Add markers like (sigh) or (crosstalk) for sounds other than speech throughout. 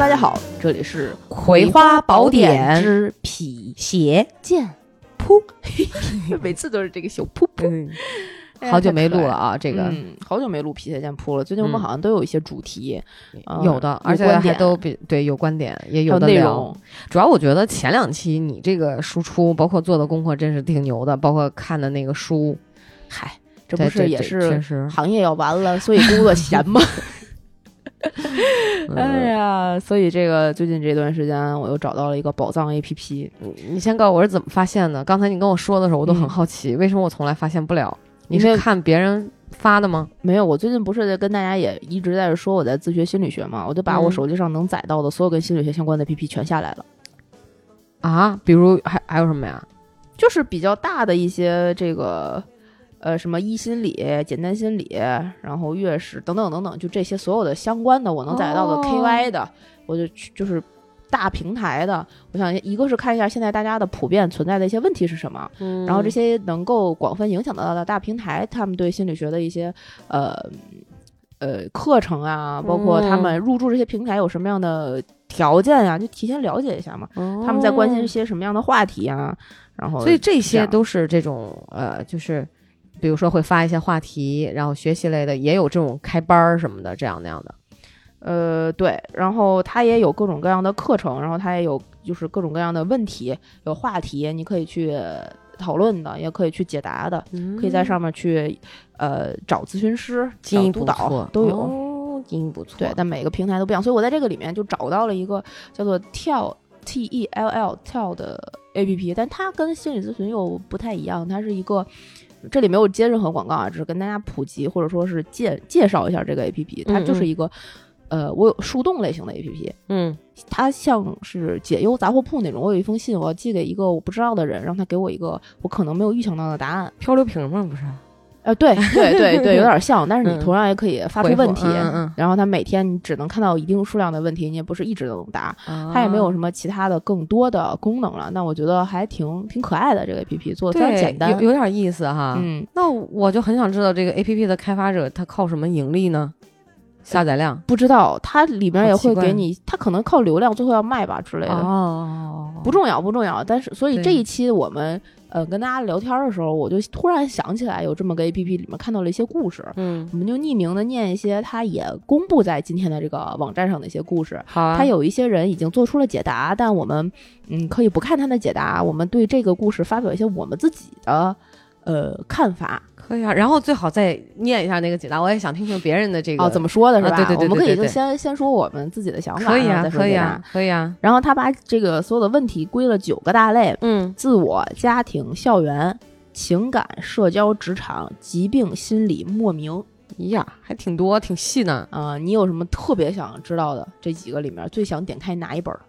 大家好，这里是《葵花宝典之辟邪剑噗，(laughs) 每次都是这个小噗噗。嗯，哎好久没录了啊，这个、嗯，好久没录皮鞋剑铺了。最近我们嗯好像都有一些主题，呃有的，而且还都比对有观点，也有内容。。主要我觉得前两期你这个输出，包括做的功课，真是挺牛的，包括看的那个书，嗨，这这不是也是，行业要完了，所以工作闲吗？(laughs) (laughs) 哎嗯呀，所以这个最近这段时间，我又找到了一个宝藏 A P P。你先告诉我是怎么发现的？刚才你跟我说的时候，我都很嗯好奇，为什么我从来发现不了？你是看别人发的吗？没有，我最近不是在跟大家也一直在说我在自学心理学嘛，我就把我嗯手机上能载到的所有跟心理学相关的 A P P 全下来了。啊，比如还还有什么呀？就是比较大的一些这个，呃，什么一心理、简单心理，然后月史等等等等，就这些所有的相关的我能载到的哦。KY 的，我就去就是大平台的，我想一个是看一下现在大家的普遍存在的一些问题是什么，嗯然后这些能够广泛影响到的大平台，他们对心理学的一些呃呃课程啊，包括他们入驻这些平台有什么样的条件呀、就提前了解一下嘛。他们在关心一些什么样的话题啊？然后，所以这些都是这种呃，就是比如说会发一些话题，然后学习类的也有这种开班儿什么的，这样那样的。呃，对，然后它也有各种各样的课程，然后它也有就是各种各样的问题，有话题，你可以去讨论的，也可以去解答的，可以在上面去呃找咨询师、经营找督导，都有。哦，经营不错。对，但每个平台都不一样，所以我在这个里面就找到了一个叫做跳 T E L L 跳的 A P P，但它跟心理咨询又不太一样，它是一个。这里没有接任何广告啊，只是跟大家普及或者说是介介绍一下这个 A P P，它就是一个，呃，我有树洞类型的 A P P，嗯它像是解忧杂货铺那种。我有一封信，我要寄给一个我不知道的人，让他给我一个我可能没有预想到的答案。漂流瓶吗，不是？呃，对对对 (laughs) 对，有点像，但是你嗯同样也可以发出问题，嗯嗯嗯然后他每天你只能看到一定数量的问题，你也不是一直都能答，它它也没有什么其他的更多的功能了。那我觉得还挺挺可爱的，这个 A P P 做的非常简单有。有点意思哈。嗯，那我就很想知道这个 A P P 的开发者他靠什么盈利呢？下载量不知道它里面也会给你，它可能靠流量最后要卖吧之类的，哦，不重要不重要。但是所以这一期我们呃跟大家聊天的时候，我就突然想起来有这么个 A P P，里面看到了一些故事。嗯，我们就匿名的念一些，它也公布在今天的这个网站上的一些故事。好啊，他有一些人已经做出了解答，但我们嗯可以不看他的解答，我们对这个故事发表一些我们自己的呃看法。可以啊。然后最好再念一下那个解答，我也想听听别人的这个哦，怎么说的是吧？啊对对对我们可以就先先说我们自己的想法，可以啊，可以啊，可以啊。然后他把这个所有的问题归了九个大类：嗯，自我、家庭、校园、情感、社交、职场、疾病、心理、莫名。呀，还挺多，挺细呢。啊、你有什么特别想知道的？这几个里面最想点开哪一本儿？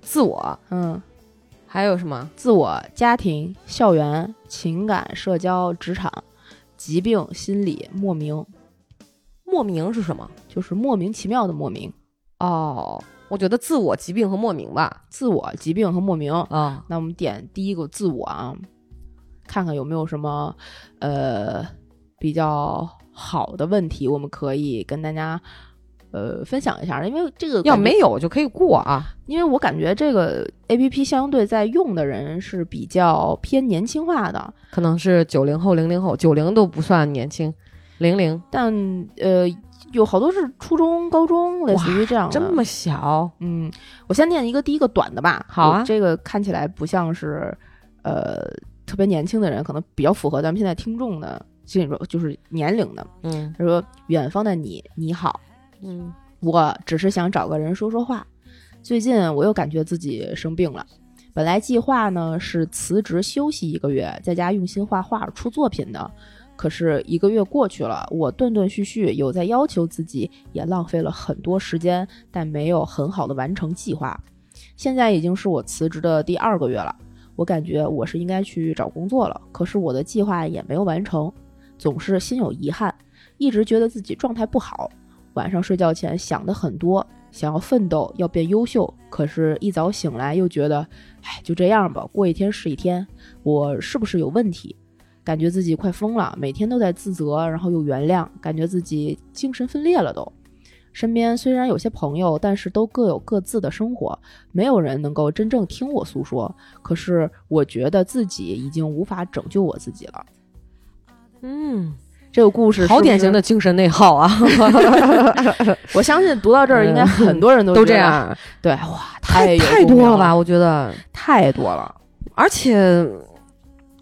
自我嗯，还有什么？自我、家庭、校园、情感、社交、职场、疾病、心理、莫名，莫名是什么？就是莫名其妙的莫名。哦，我觉得自我、疾病和莫名吧。自我、疾病和莫名。啊，那我们点第一个自我啊，看看有没有什么呃比较好的问题，我们可以跟大家呃分享一下。因为这个要没有就可以过啊。因为我感觉这个 A P P 相对在用的人是比较偏年轻化的，可能是九零后、零零后，九零都不算年轻，零零但呃有好多是初中、高中，类似于这样的。这么小，嗯，我先念一个第一个短的吧。好啊这个看起来不像是呃特别年轻的人，可能比较符合咱们现在听众的这种就是年龄的。嗯他说：“远方的你，你好，嗯我只是想找个人说说话。最近我又感觉自己生病了。本来计划呢是辞职休息一个月，在家用心画画出作品的。可是一个月过去了，我断断续续有在要求自己，也浪费了很多时间，但没有很好的完成计划。现在已经是我辞职的第二个月了，我感觉我是应该去找工作了。可是我的计划也没有完成，总是心有遗憾，一直觉得自己状态不好。晚上睡觉前想的很多，想要奋斗，要变优秀。可是，一早醒来又觉得，哎，就这样吧，过一天是一天。我是不是有问题？感觉自己快疯了，每天都在自责，然后又原谅，感觉自己精神分裂了都。身边虽然有些朋友，但是都各有各自的生活，没有人能够真正听我诉说。可是我觉得自己已经无法拯救我自己了。嗯，这个故事好典型的，精神内耗啊，(laughs) 我相信读到这儿，应该很多人都都。这样，对，哇，太有太多了吧？？我觉得，太多了。而且。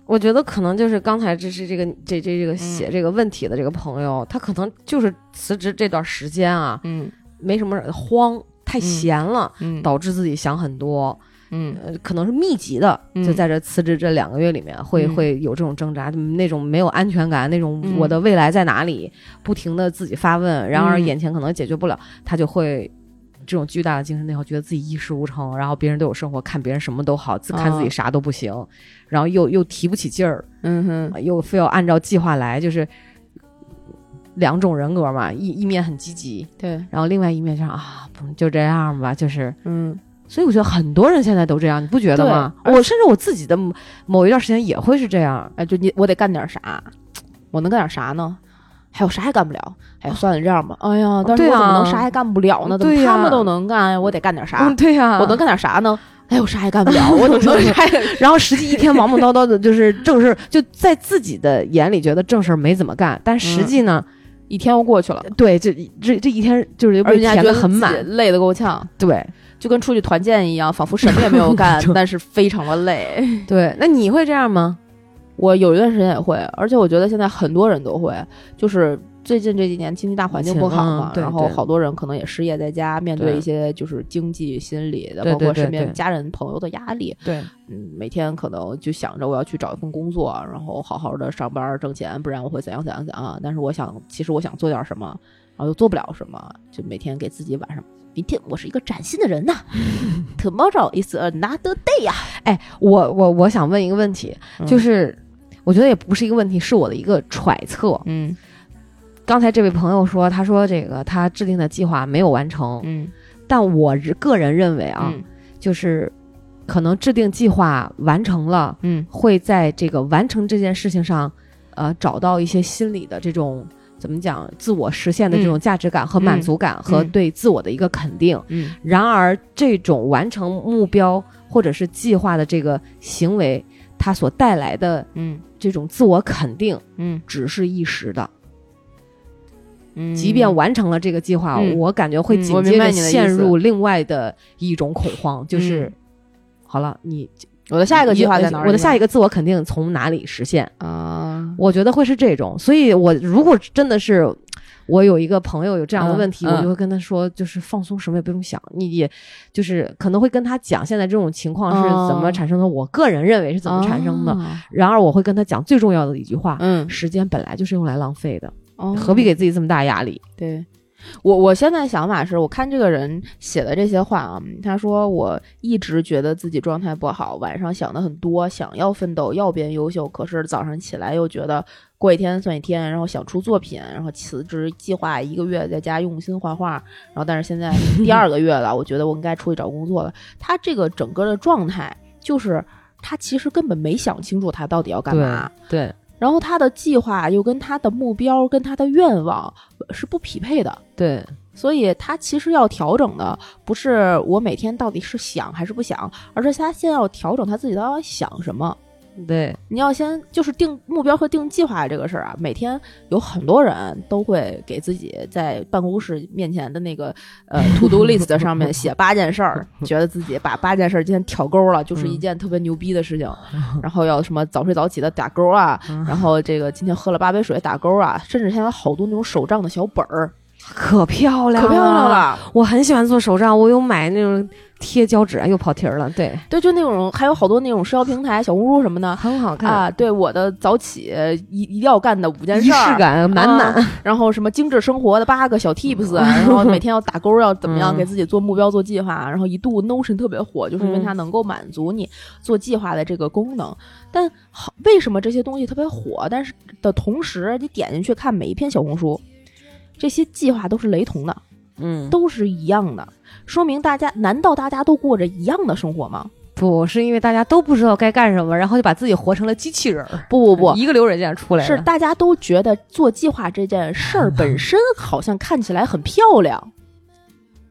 我觉得可能就是刚才这是这个这这这个嗯写这个问题的这个朋友，他可能就是辞职这段时间啊，嗯没什么慌，太闲了，嗯导致自己想很多，嗯。呃，可能是密集的，嗯。就在这辞职这两个月里面，会嗯。会有这种挣扎，那种没有安全感，那种嗯。我的未来在哪里，不停的自己发问，然而嗯。眼前可能解决不了，他就会这种巨大的精神内耗，觉得自己一事无成，然后别人都有生活，看别人什么都好，自看自己啊啥都不行，然后又又提不起劲儿，嗯哼。又非要按照计划来，就是两种人格嘛，一一面很积极，对，然后另外一面就是啊，不就这样吧，就是。嗯所以我觉得很多人现在都这样，你不觉得吗？我甚至我自己的某某一段时间也会是这样。哎，就你我得干点啥，我能干点啥呢？还有啥也干不了。哎呀，算了，这样吧。哎呀，但是我怎么能啥也干不了呢？怎么对他们都能干呀？我得干点啥嗯，？对呀、我能干点啥呢？哎呦，我啥也干不了，(laughs) 我怎么能啥也？然后实际一天忙忙叨叨的，就是正事儿，就在自己的眼里觉得正事儿没怎么干，但实际呢，一天又过去了，对，这这这一天就是被而且觉得很满。累得够呛，对就跟出去团建一样，仿佛什么也没有干，(laughs) 但是非常的累。对，那你会这样吗？我有一段时间也会，而且我觉得现在很多人都会，就是最近这几年经济大环境不好嘛嗯，然后好多人可能也失业在家，面对对一些就是经济、心理的，包括身边家人朋友的压力。对，嗯，每天可能就想着我要去找一份工作，然后好好的上班挣钱，不然我会怎样怎样怎样啊。但是我想，其实我想做点什么，然后又做不了什么，就每天给自己晚上。明天我是一个崭新的人呐，Tomorrow is another day 呀、哎，我我我想问一个问题，嗯就是我觉得也不是一个问题，是我的一个揣测。嗯刚才这位朋友说，他说这个他制定的计划没有完成，嗯但我个人认为啊，嗯就是可能制定计划完成了，嗯会在这个完成这件事情上，呃，找到一些心理的这种怎么讲，自我实现的这种价值感和满足感，和对自我的一个肯定。嗯。然而，这种完成目标或者是计划的这个行为，它所带来的嗯。这种自我肯定，嗯。只是一时的。嗯，即便完成了这个计划，嗯。我感觉会嗯紧接着陷入另外的一种恐慌，就是、嗯。好了，你我的下一个计划在哪儿？我的下一个个自我肯定从哪里实现？啊，我觉得会是这种，所以我如果真的是我有一个朋友有这样的问题，我就会跟他说，就是放松，什么也不用想，你也就是可能会跟他讲现在这种情况是怎么哦产生的，我个人认为是怎么产生的。啊然而我会跟他讲最重要的一句话：嗯，时间本来就是用来浪费的，哦何必给自己这么大压力？对。我我现在想法是我看这个人写的这些话啊，他说我一直觉得自己状态不好，晚上想的很多，想要奋斗，要变优秀，可是早上起来又觉得过一天算一天，然后想出作品，然后辞职，计划一个月在家用心画画，然后但是现在第二个月了，我觉得我应该出去找工作了。他这个整个的状态就是他其实根本没想清楚他到底要干嘛，对然后他的计划又跟他的目标、跟他的愿望是不匹配的，对所以他其实要调整的不是我每天到底是想还是不想，而是他先要调整他自己到底想什么。对你要先就是定目标和定计划这个事儿啊，每天有很多人都会给自己在办公室面前的那个呃 (laughs) to do list 上面写八件事儿，(laughs) 觉得自己把八件事儿今天挑勾了，就是一件特别牛逼的事情。(laughs) 然后要什么早睡早起的打勾啊，然后这个今天喝了八杯水打勾啊，甚至现在好多那种手账的小本儿，可漂亮，可漂亮！了。我很喜欢做手账，我有买那种贴胶纸，啊又跑题儿了。对，对，就那种还有好多那种社交平台、小红书什么的。很好看，啊，对我的早起一一定要干的五件事儿，式感满满。啊然后什么精致生活的八个小 tips，然后每天要打勾，要怎么样嗯给自己做目标、做计划。然后一度 Notion 特别火，就是因为嗯它能够满足你做计划的这个功能。但好，为什么这些东西特别火？但是的同时，你点进去看每一篇小红书，这些计划都是雷同的，嗯，都是一样的，说明大家难道大家都过着一样的生活吗？不是因为大家都不知道该干什么，然后就把自己活成了机器人儿。不不不，一个流水线出来是大家都觉得做计划这件事儿本身好像看起来很漂亮。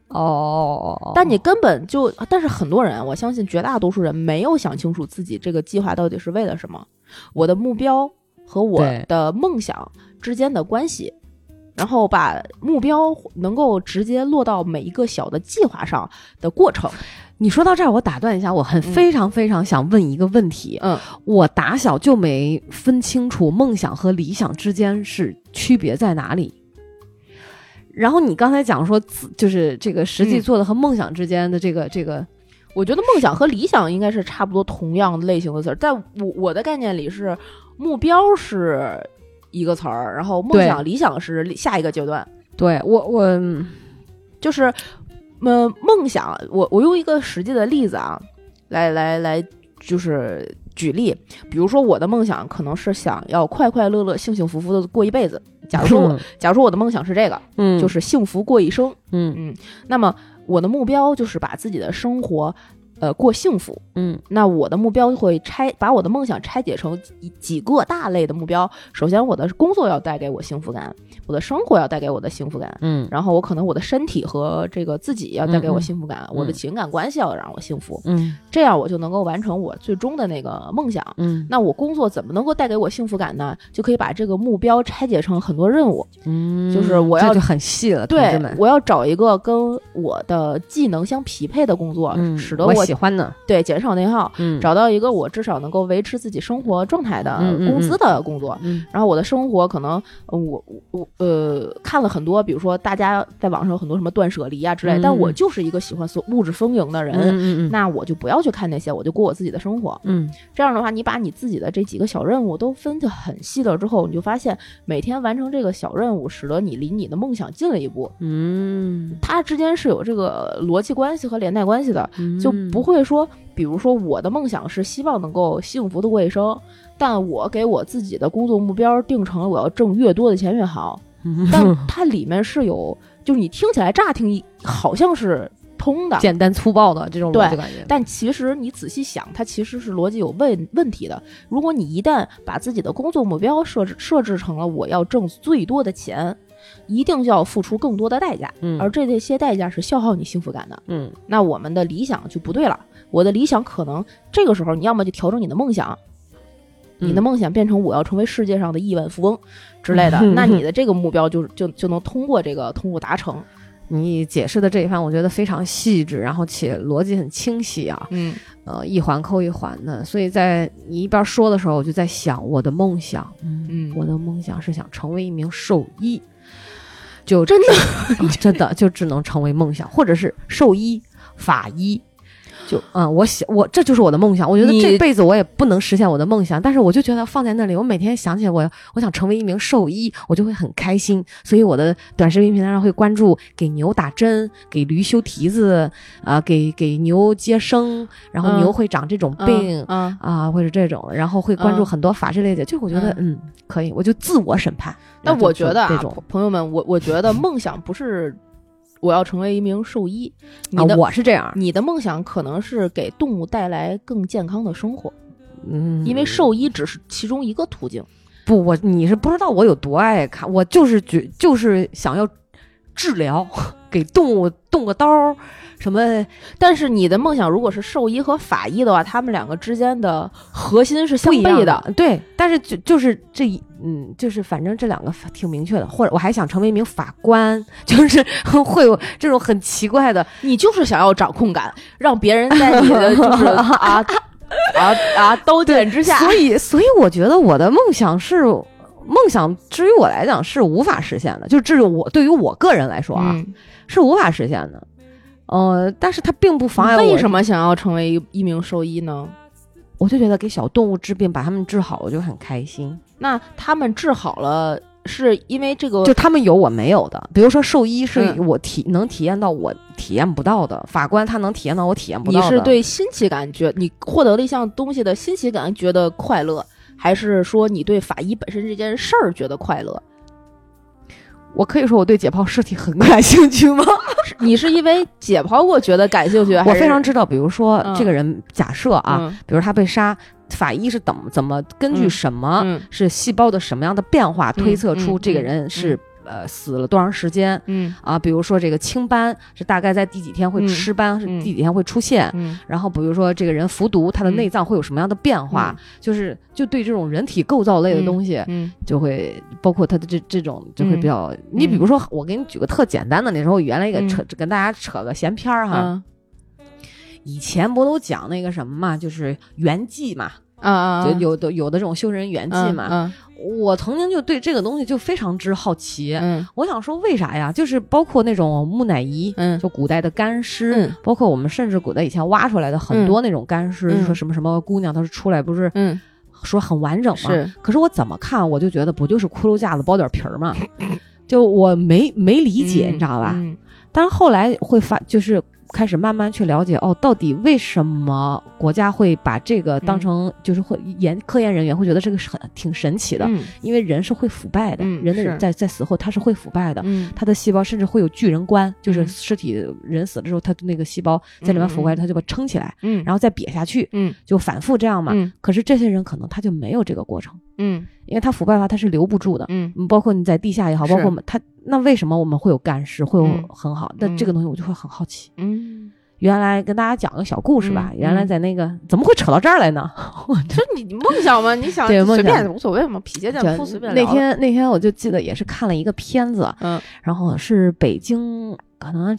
哦，但你根本就，但是很多人，我相信绝大多数人没有想清楚自己这个计划到底是为了什么，我的目标和我的梦想之间的关系，然后把目标能够直接落到每一个小的计划上的过程。你说到这儿，我打断一下，我很非常非常想问一个问题。嗯，我打小就没分清楚梦想和理想之间是区别在哪里。然后你刚才讲说，就是这个实际做的和梦想之间的这个这个，我觉得梦想和理想应该是差不多同样类型的词儿，在我我的概念里是目标是一个词儿，然后梦想理想是下一个阶段。对我我就是，呃，梦想，我我用一个实际的例子啊，来来来，就是举例，比如说我的梦想可能是想要快快乐乐、幸幸福福的过一辈子。假如说我，假如说我的梦想是这个，嗯，就是幸福过一生，嗯嗯，那么我的目标就是把自己的生活。呃，过幸福，嗯，那我的目标会拆，把我的梦想拆解成几几个大类的目标。首先，我的工作要带给我幸福感，我的生活要带给我的幸福感，嗯，然后我可能我的身体和这个自己要带给我幸福感，我的情感关系要让我幸福，嗯，这样我就能够完成我最终的那个梦想，嗯，那我工作怎么能够带给我幸福感呢？就可以把这个目标拆解成很多任务，嗯，就是我要就很细了，对，我要找一个跟我的技能相匹配的工作，使得我喜欢的，对。减少内耗，嗯，找到一个我至少能够维持自己生活状态的工资的工作，嗯，然后我的生活可能我我呃看了很多，比如说大家在网上有很多什么断舍离啊之类，但我就是一个喜欢所物质丰盈的人，那我就不要去看那些，我就过我自己的生活，嗯，这样的话，你把你自己的这几个小任务都分得很细了之后，你就发现每天完成这个小任务，使得你离你的梦想近了一步，嗯，它之间是有这个逻辑关系和连带关系的，就不会说。比如说，我的梦想是希望能够幸福的过一生，但我给我自己的工作目标定成了我要挣越多的钱越好。但它里面是有，就是你听起来乍听好像是通的，简单粗暴的这种逻辑感觉。但其实你仔细想，它其实是逻辑有问问题的。如果你一旦把自己的工作目标设置设置成了我要挣最多的钱。一定就要付出更多的代价，嗯，而这这些代价是消耗你幸福感的，嗯，那我们的理想就不对了。我的理想可能这个时候你要么就调整你的梦想，你的梦想变成我要成为世界上的亿万富翁之类的，(laughs) 那你的这个目标就就就能通过这个通过达成。你解释的这一番，我觉得非常细致，然后且逻辑很清晰啊，嗯，呃，一环扣一环的。所以在你一边说的时候，我就在想我的梦想，嗯，我的梦想是想成为一名兽医。就真的真的就只能成为梦想，或者是兽医、法医。就嗯，我想我这就是我的梦想。我觉得这辈子我也不能实现我的梦想，但是我就觉得放在那里，我每天想起来我我想成为一名兽医，我就会很开心。所以我的短视频平台上会关注给牛打针、给驴修蹄子啊、给给牛接生，然后牛会长这种病啊，或者这种，然后会关注很多法制类的。就我觉得嗯可以，我就自我审判。那我觉得这种朋友们，我我觉得梦想不是。我要成为一名兽医，啊，我是这样。你的梦想可能是给动物带来更健康的生活，嗯，因为兽医只是其中一个途径。不，我你是不知道我有多爱看，我就是觉就是想要治疗，给动物动个刀。什么？但是你的梦想如果是兽医和法医的话，他们两个之间的核心是相悖的。对，但是就就是这一嗯，就是反正这两个挺明确的。或者我还想成为一名法官，(laughs) 就是会有这种很奇怪的。(laughs) 你就是想要掌控感，让别人在你的 (laughs) 就是啊啊啊刀剑之下。所以，所以我觉得我的梦想是梦想，至于我来讲是无法实现的。就至于我对于我个人来说啊，是无法实现的。呃，但是它并不妨碍我。为什么想要成为一一名兽医呢？我就觉得给小动物治病，把它们治好，我就很开心。那他们治好了，是因为这个？就他们有我没有的，比如说兽医是我体能体验到我体验不到的，法官他能体验到我体验不到的。你是对新奇感觉，你获得了一项东西的新奇感觉得快乐，还是说你对法医本身这件事儿觉得快乐？我可以说我对解剖尸体很感兴趣吗？(laughs) 你是因为解剖过觉得感兴趣，我非常知道，比如说嗯这个人，假设啊，嗯比如他被杀，法医是怎么怎么根据嗯什么、嗯是细胞的什么样的变化推测出嗯这个嗯人是、呃死了多长时间嗯啊？比如说这个青斑是大概在第几天会嗯吃斑，是嗯第几天会出现。嗯然后比如说这个人服毒，他的嗯内脏会有什么样的变化？就是就对这种人体构造类的东西，嗯就会包括他的这这种就会比较。你比嗯如说，我给你举个特简单的，那时候我原来一个嗯扯、跟大家扯个闲篇儿哈。嗯以前不都讲那个什么嘛，就是圆寂嘛，啊啊，就有的有的这种修人圆寂嘛。嗯我曾经就对这个东西就非常之好奇，嗯我想说为啥呀？就是包括那种木乃伊，嗯就古代的干尸，嗯包括我们甚至古代以前挖出来的很多那种干尸，嗯说什么什么姑娘她是出来不是嗯说很完整吗？是可是我怎么看我就觉得不就是骷髅架子包点皮儿吗？(laughs) 就我没没理解，嗯你知道吧？嗯但是后来会发，就是开始慢慢去了解，哦，到底为什么国家会把这个当成，就是会研科研人员会觉得这个是很挺神奇的，嗯。因为人是会腐败的，人的在在死后他是会腐败的。嗯。他的细胞甚至会有巨人观，就是嗯尸体人死了之后，他的那个细胞在里面腐败，他就把撑起来，嗯。然后再瘪下去，嗯。就反复这样嘛。嗯。可是这些人可能他就没有这个过程，嗯。因为他腐败的话他是留不住的。嗯。嗯，包括你在地下也好，包括他那为什么我们会有干尸，会有嗯很好？那、嗯这个东西我就会很好奇。嗯，原来跟大家讲个小故事吧，嗯原来嗯在那个怎么会扯到这儿来呢？(laughs) 就是你你梦想嘛，你想随便无所谓嘛，匹街就店铺随便那天那天我就记得也是看了一个片子，嗯然后是北京可能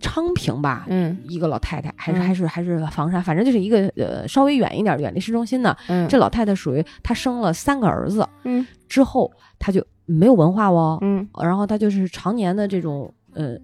昌平吧，嗯一个老太太，还是、嗯还是还是房山，反正就是一个呃稍微远一点，远离市中心的。嗯这老太太属于她生了三个儿子嗯之后，她就没有文化哦，嗯。然后他就是常年的这种呃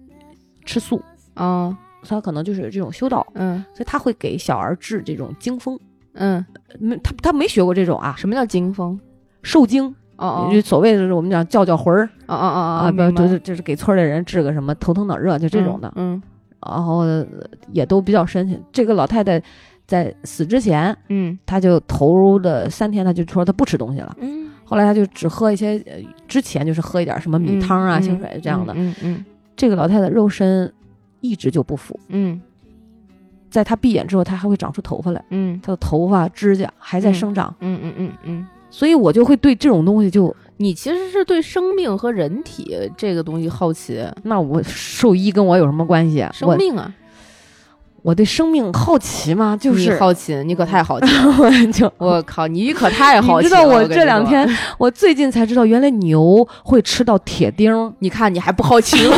吃素，啊他可能就是这种修道，嗯。所以他会给小儿治这种惊风。嗯，没，他他没学过这种啊，什么叫惊风？受惊，哦就所谓的我们讲叫叫魂儿。哦哦哦啊，哦，不就是就是给村里人治个什么头疼脑热，就这种的。嗯然后呃也都比较深情。这个老太太在死之前，嗯。她就投入的三天，她就说她不吃东西了。嗯，后来他就只喝一些，呃，之前就是喝一点什么米汤啊、嗯清水这样的。嗯嗯这个老太太肉身一直就不腐，嗯在她闭眼之后，她还会长出头发来，嗯。她的头发、指甲还在嗯生长。嗯嗯嗯嗯，所以我就会对这种东西就，你其实是对生命和人体这个东西好奇，那我兽医跟我有什么关系？我生命啊，我对生命好奇吗，就是好奇，你可太好奇了，(laughs) 我就 (laughs) 我靠，你可太好奇了。你知道我这两天，(laughs) 我最近才知道，原来牛会吃到铁钉，你看你还不好奇吗？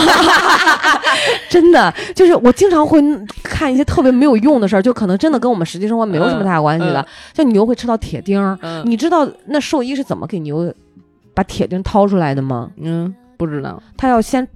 真的就是我经常会看一些特别没有用的事儿，就可能真的跟我们实际生活没有什么太大关系的嗯，像牛会吃到铁钉。嗯你知道那兽医是怎么给牛把铁钉掏出来的吗？嗯，不知道，他要先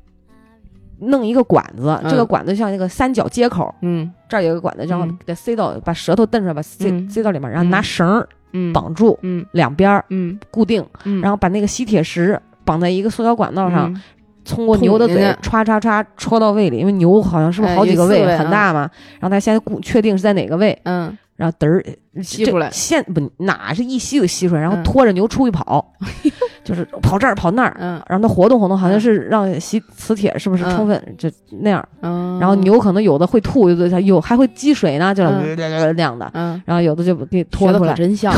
弄一个管子，嗯。这个管子像一个三角接口，嗯。这儿有一个管子，然后嗯。给它塞到，把舌头蹬出来，把塞嗯。塞到里面，然后拿嗯绳儿嗯，绑住嗯。两边儿嗯。固定，嗯，然后把那个吸铁石绑在一个塑胶管道上，嗯。通过牛的嘴歘歘歘戳到胃里，因为牛好像是不是哎好几个胃很大嘛，然后他先固确定是在哪个胃，嗯。然后嘚儿吸出来。现不哪是一吸就吸出来，然后嗯。拖着牛出去跑，(laughs) 就是跑这儿跑那儿。嗯让它活动活动，好像是让吸磁铁是不是嗯充分就那样，嗯，然后牛可能有的会吐，有的它有还会积水呢，就那样的，嗯。然后有的就给拖出来，真像，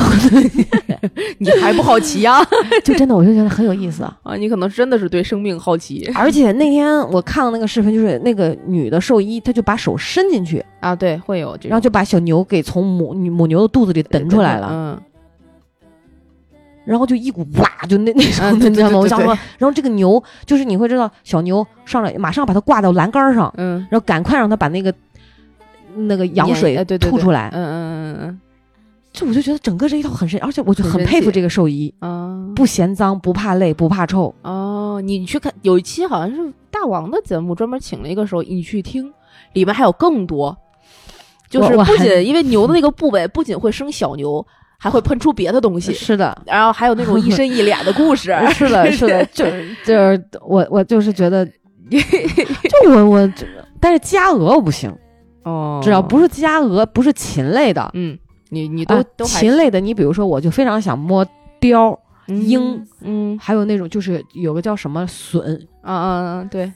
(laughs) 你还不好奇啊？(laughs) 就真的我就觉得很有意思啊。啊，你可能真的是对生命好奇而且那天我看到那个视频，就是那个女的兽医，她就把手伸进去，啊，对，会有，然后就把小牛给从母母牛的肚子里蹬出来了，嗯，然后就一股哇，就那那种你知道吗？我想说，然后这个牛就是你会知道，小牛上来马上把它挂到栏杆上，嗯，然后赶快让它把那个那个羊哎水吐出来。嗯嗯嗯嗯，就我就觉得整个这一套很神，而且我就很佩服这个兽医，嗯啊，不嫌脏，不怕累，不怕臭。哦，你去看有一期好像是大王的节目，专门请了一个兽医，你去听，里面还有更多，就是不仅因为牛的那个部位不仅会生小牛，还会喷出别的东西，是的，然后还有那种一身一脸的故事，(laughs) 是的，(laughs) 是的，就是就是我我就是觉得，(laughs) 就我我，但是家鹅我不行，哦，只要不是家鹅，不是禽类的，嗯，你你都、啊都禽类的，你比如说，我就非常想摸貂，鹰，嗯。还有那种就是有个叫什么隼，啊啊啊，对，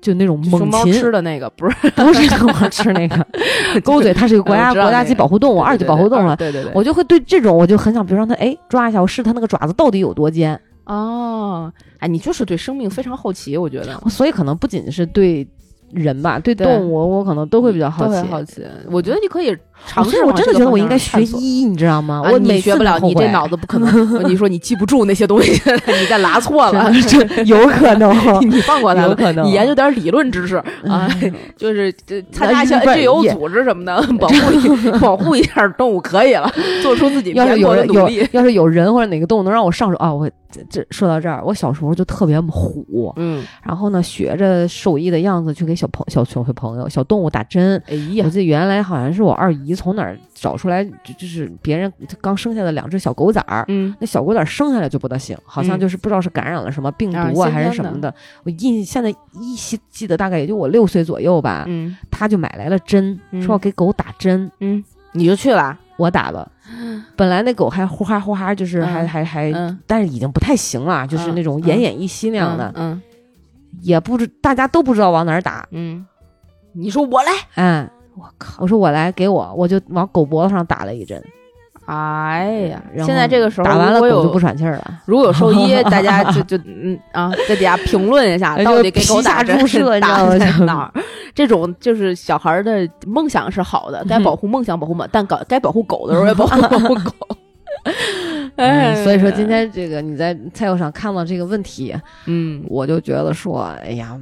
就那种猛禽，吃的那个不是 (laughs) 不是熊猫吃那个 (laughs) 狗嘴，它是一个国家国家级保护动物，二级保护动物。对对对，我就会对这种，我就很想，比如让它哎抓一下，我试它那个爪子到底有多尖。哦，哎，你就是对生命非常好奇，我觉得所以可能不仅是对人吧，对对动物我可能都会比较好奇。好奇。我觉得你可以尝试我真的觉得我应该学医，你知道吗？啊我你学不了，你这脑子不可能。(laughs) 你说你记不住那些东西，(laughs) 你再拿错了，真的有可能，(laughs) 你放过他了。有可能。你研究点理论知识啊，就是这参加一些 NGO 组织什么的，保护一保护一下动物可以了，做出自己要是有人有。要是有人或者哪个动物能让我上手啊，我这这说到这儿，我小时候就特别虎，嗯，然后呢学着兽医的样子去给小朋小小朋友小动物打针。哎呀，我记得原来好像是我二姨从哪儿找出来，就就是别人刚生下的两只小狗崽儿，嗯那小狗崽儿生下来就不大行，好像嗯就是不知道是感染了什么病啊毒啊、还是什么的。我印现在依稀记得大概也就我六岁左右吧，嗯他就买来了针，嗯说要给狗打针，嗯，你就去了，我打了。(gasps) 本来那狗还呼哈呼哈，就是还、嗯还还，嗯，但是已经不太行了，就是嗯那种嗯奄奄一息那样的，嗯也不知大家都不知道往哪儿打。嗯，你说我来，嗯，我靠，我说我来给我，我就往狗脖子上打了一针。哎呀，然后现在这个时候打完了狗就不喘气儿了。如果有兽医，(laughs) 大家就就嗯啊，在底下评论一下，哎到底给狗打注射 (laughs) 打在哪儿？这种就是小孩儿的梦想是好的，该保护梦想保护梦，但搞该保护狗的时候也保护保 (laughs) 护狗。哎，嗯所以说今天这个你在菜友上看到这个问题，嗯我就觉得说，哎呀，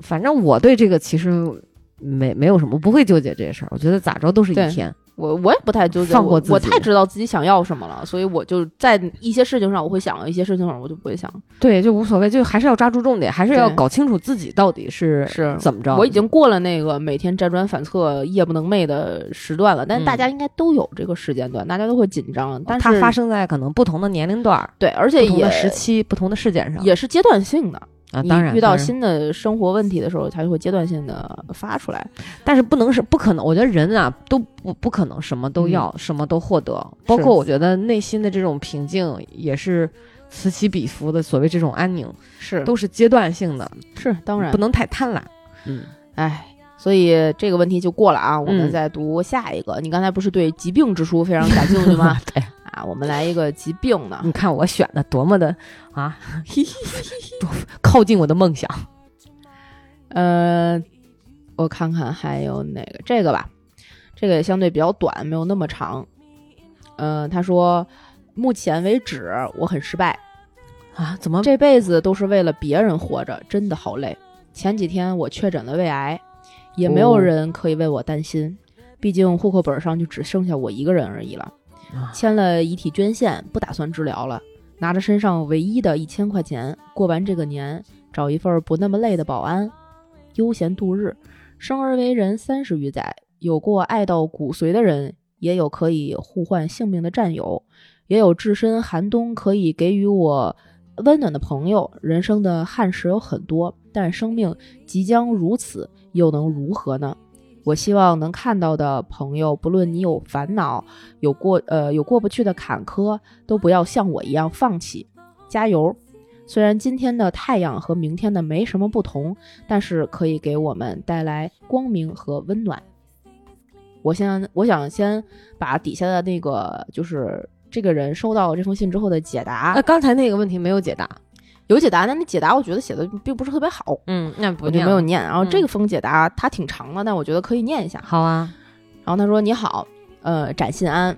反正我对这个其实没没有什么，不会纠结这事儿。我觉得咋着都是一天。我我也不太纠结，我放过自己我太知道自己想要什么了，所以我就在一些事情上我会想，一些事情上我就不会想。对，就无所谓，就还是要抓住重点，还是要搞清楚自己到底是是怎么着。我已经过了那个每天辗转反侧、夜不能寐的时段了，但是大家应该都有这个时间段，大家都会紧张，但是它发生在可能不同的年龄段儿、对，而且也时期、不同的事件上也是阶段性的。啊。你当然，遇到新的生活问题的时候，它就会阶段性的发出来。但是不能是不可能。我觉得人啊，都不不可能什么都要，什么都获得。包括我觉得内心的这种平静，也是此起彼伏的。所谓这种安宁，是都是阶段性的，是，当然不，能太贪婪。嗯，哎。所以这个问题就过了啊，我们嗯再读下一个。你刚才不是对疾病之书非常感兴趣吗？(laughs) 对啊，我们来一个疾病呢。你看我选的多么的啊，多靠近我的梦想。(laughs) 呃，我看看还有哪个这个吧，这个也相对比较短，没有那么长。呃，他说，目前为止我很失败，啊，怎么这辈子都是为了别人活着，真的好累。前几天我确诊了胃癌，也没有哦人可以为我担心，毕竟户口本上就只剩下我一个人而已了。签了遗体捐献，不打算治疗了，拿着身上唯一的一千块钱，过完这个年，找一份不那么累的保安，悠闲度日。生而为人三十余载，有过爱到骨髓的人，也有可以互换性命的战友，也有置身寒冬可以给予我温暖的朋友。人生的憾事有很多，但生命即将如此，又能如何呢？我希望能看到的朋友，不论你有烦恼，有过呃有过不去的坎坷，都不要像我一样放弃，加油！虽然今天的太阳和明天的没什么不同，但是可以给我们带来光明和温暖。我先，我想先把底下的那个，就是这个人收到这封信之后的解答那刚才那个问题没有解答。有解答，但那解答我觉得写的并不是特别好，嗯，那不我就没有念。然后嗯这个封解答它挺长的，但我觉得可以念一下。好啊。然后他说：“你好，呃，展信安，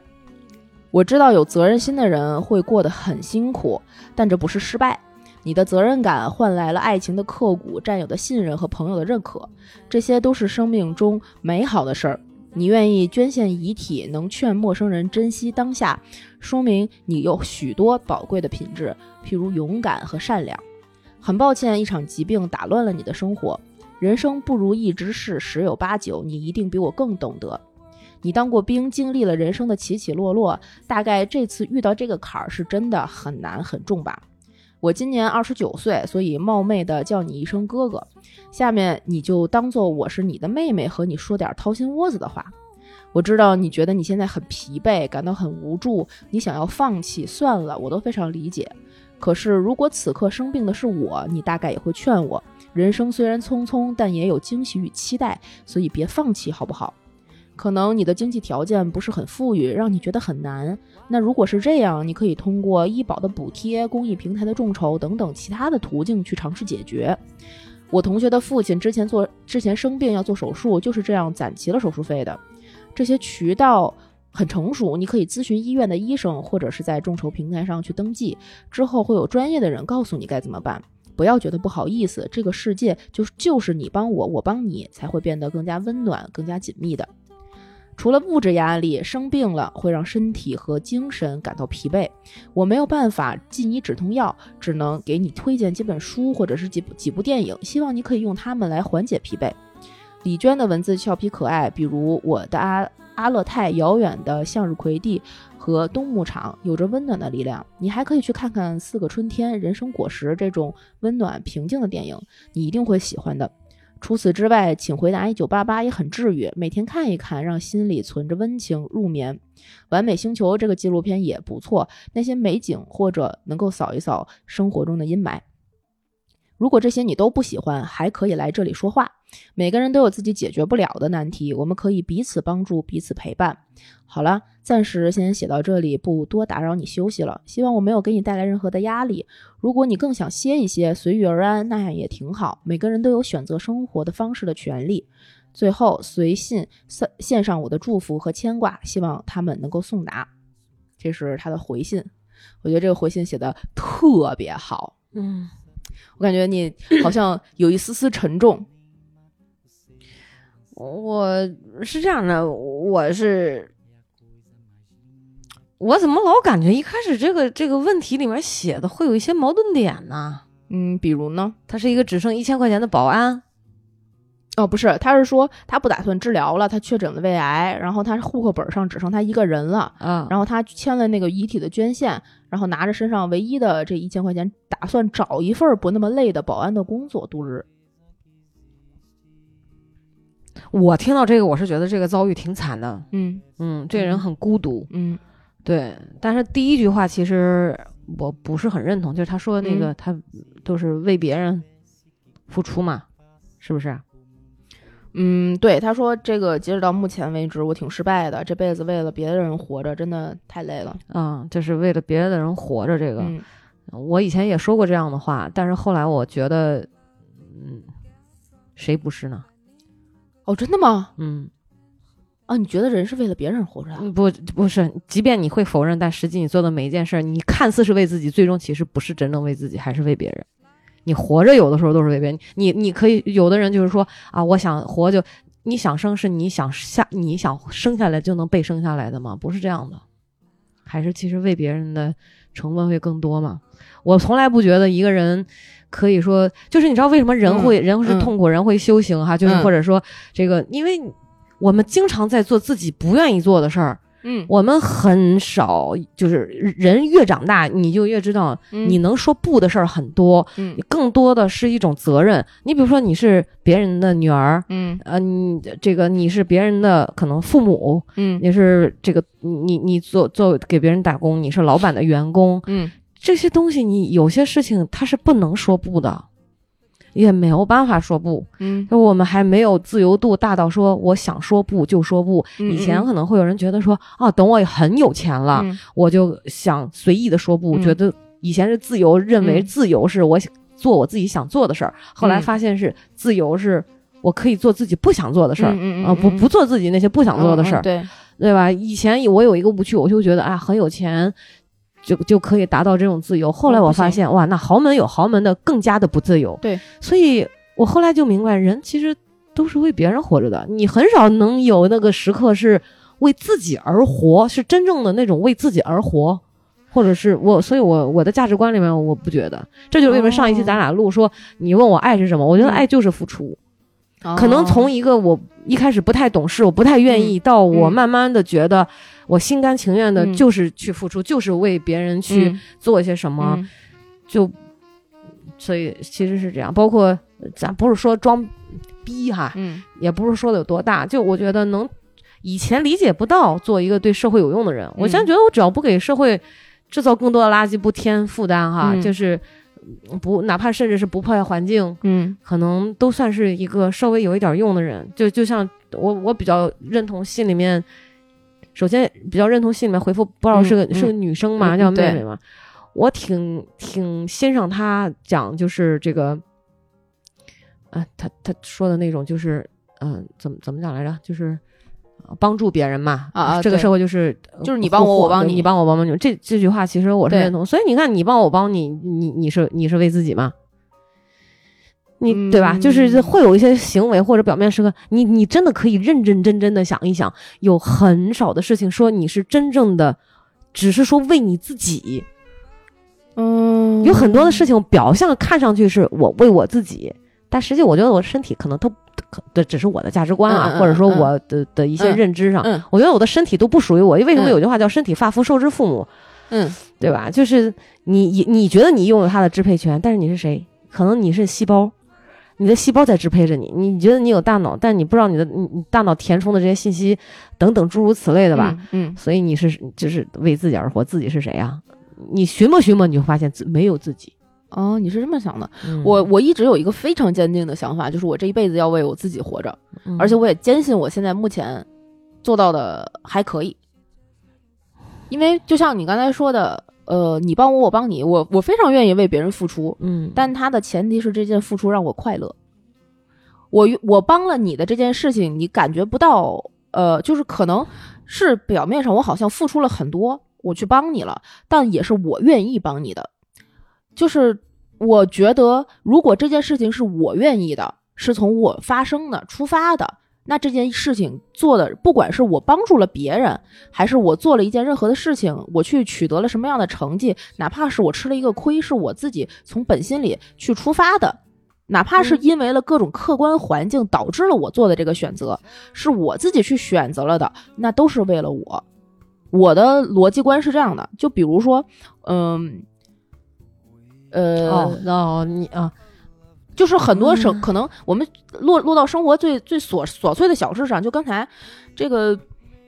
我知道有责任心的人会过得很辛苦，但这不是失败。你的责任感换来了爱情的刻骨、战友的信任和朋友的认可，这些都是生命中美好的事儿。你愿意捐献遗体，能劝陌生人珍惜当下，说明你有许多宝贵的品质，譬如勇敢和善良。很抱歉，一场疾病打乱了你的生活。人生不如意之事十有八九，你一定比我更懂得。你当过兵，经历了人生的起起落落，大概这次遇到这个坎儿是真的很难很重吧？我今年二十九岁，所以冒昧的叫你一声哥哥。下面你就当做我是你的妹妹，和你说点掏心窝子的话。我知道你觉得你现在很疲惫，感到很无助，你想要放弃，算了，我都非常理解。可是如果此刻生病的是我，你大概也会劝我：人生虽然匆匆，但也有惊喜与期待，所以别放弃，好不好？可能你的经济条件不是很富裕，让你觉得很难。那如果是这样，你可以通过医保的补贴、公益平台的众筹等等其他的途径去尝试解决。我同学的父亲之前做之前生病要做手术，就是这样攒齐了手术费的。这些渠道很成熟，你可以咨询医院的医生，或者是在众筹平台上去登记，之后会有专业的人告诉你该怎么办。不要觉得不好意思，这个世界就就是你帮我，我帮你，才会变得更加温暖、更加紧密的。除了物质压力，生病了会让身体和精神感到疲惫。我没有办法寄你止痛药，只能给你推荐几本书或者是几部几部电影，希望你可以用它们来缓解疲惫。李娟的文字俏皮可爱，比如我的阿阿勒泰、遥远的向日葵地和冬牧场，有着温暖的力量。你还可以去看看《四个春天》《人生果实》这种温暖平静的电影，你一定会喜欢的。除此之外，请回答一九八八也很治愈，每天看一看，让心里存着温情入眠。完美星球这个纪录片也不错，那些美景或者能够扫一扫生活中的阴霾。如果这些你都不喜欢，还可以来这里说话。每个人都有自己解决不了的难题，我们可以彼此帮助，彼此陪伴。好了，暂时先写到这里，不多打扰你休息了。希望我没有给你带来任何的压力。如果你更想歇一歇，随遇而安，那样也挺好。每个人都有选择生活的方式的权利。最后，随信献献上我的祝福和牵挂，希望他们能够送达。这是他的回信，我觉得这个回信写的特别好。嗯。我感觉你好像有一丝丝沉重。我是这样的，我是我怎么老感觉一开始这个这个问题里面写的会有一些矛盾点呢？嗯，比如呢？他是一个只剩一千块钱的保安。哦，不是，他是说他不打算治疗了，他确诊了胃癌，然后他户口本上只剩他一个人了，嗯，然后他签了那个遗体的捐献，然后拿着身上唯一的这一千块钱，打算找一份不那么累的保安的工作度日。我听到这个，我是觉得这个遭遇挺惨的，嗯嗯，这个人很孤独，嗯，对，但是第一句话其实我不是很认同，就是他说的那个他都是为别人付出嘛，是不是？嗯，对，他说这个截止到目前为止，我挺失败的，这辈子为了别的人活着，真的太累了。嗯，就是为了别的人活着，这个，我以前也说过这样的话，但是后来我觉得，嗯，谁不是呢？哦，真的吗？嗯，啊，你觉得人是为了别人活着？不，不是，即便你会否认，但实际你做的每一件事，你看似是为自己，最终其实不是真正为自己，还是为别人。你活着有的时候都是为别人，你你可以有的人就是说啊，我想活就你想生是你想下你想生下来就能被生下来的吗？不是这样的，还是其实为别人的成分会更多嘛？我从来不觉得一个人可以说就是你知道为什么人会人是痛苦人会修行哈，就是或者说这个，因为我们经常在做自己不愿意做的事儿。嗯，我们很少，就是人越长大，你就越知道，你能说不的事儿很多。嗯，更多的是一种责任。你比如说，你是别人的女儿，嗯，呃，你这个你是别人的可能父母，嗯，你是这个你你做做给别人打工，你是老板的员工，嗯，这些东西你有些事情他是不能说不的。也没有办法说不，嗯，我们还没有自由度大到说我想说不就说不。以前可能会有人觉得说啊，等我很有钱了，我就想随意的说不，觉得以前是自由，认为自由是我做我自己想做的事儿。后来发现是自由是我可以做自己不想做的事儿，啊，不不做自己那些不想做的事儿，对对吧？以前我有一个误区，我就觉得啊，很有钱。就就可以达到这种自由。后来我发现，哇，那豪门有豪门的更加的不自由。对，所以我后来就明白，人其实都是为别人活着的。你很少能有那个时刻是为自己而活，是真正的那种为自己而活，或者是我。所以我我的价值观里面，我不觉得。这就是为什么上一期咱俩录说，你问我爱是什么，我觉得爱就是付出。可能从一个我一开始不太懂事，我不太愿意，到我慢慢的觉得。我心甘情愿的，就是去付出，就是为别人去做一些什么，就所以其实是这样。包括咱不是说装逼哈，也不是说的有多大，就我觉得能以前理解不到做一个对社会有用的人。我现在觉得，我只要不给社会制造更多的垃圾，不添负担，哈，就是不哪怕甚至是不破坏环境，嗯，可能都算是一个稍微有一点用的人。就就像我，我比较认同信里面，首先比较认同信里面回复，不知道是个是个女生嘛，叫妹妹嘛。我挺挺欣赏她讲，就是这个，呃，她她说的那种，就是嗯，怎么怎么讲来着？就是帮助别人嘛。啊，这个社会就是就是你帮我，我帮你，你帮我，帮帮你。这这句话其实我是认同。所以你看，你帮我帮你，你你是你是为自己吗？你对吧？就是会有一些行为或者表面是个你，你真的可以认认真真的想一想，有很少的事情说你是真正的，只是说为你自己。嗯，有很多的事情，表象看上去是我为我自己，但实际我觉得我身体可能都可，这只是我的价值观啊，或者说我的的一些认知上，我觉得我的身体都不属于我。为什么有句话叫“身体发肤受之父母”？嗯，对吧？就是你你你觉得你拥有他的支配权，但是你是谁？可能你是细胞，你的细胞在支配着你。你觉得你有大脑，但你不知道你的你你大脑填充的这些信息等等诸如此类的吧？嗯，所以你是就是为自己而活，自己是谁啊？你寻摸寻摸，你就发现自没有自己哦。你是这么想的？我我一直有一个非常坚定的想法，就是我这一辈子要为我自己活着，而且我也坚信我现在目前做到的还可以。因为就像你刚才说的，呃，你帮我，我帮你，我我非常愿意为别人付出，嗯，但他的前提是这件付出让我快乐。我我帮了你的这件事情，你感觉不到，呃，就是可能是表面上我好像付出了很多。我去帮你了，但也是我愿意帮你的。就是我觉得，如果这件事情是我愿意的，是从我发生的出发的，那这件事情做的，不管是我帮助了别人，还是我做了一件任何的事情，我去取得了什么样的成绩，哪怕是我吃了一个亏，是我自己从本心里去出发的，哪怕是因为了各种客观环境导致了我做的这个选择，是我自己去选择了的，那都是为了我。我的逻辑观是这样的，就比如说，嗯，呃，哦，你啊，就是很多生可能我们落落到生活最最琐琐碎的小事上，就刚才这个，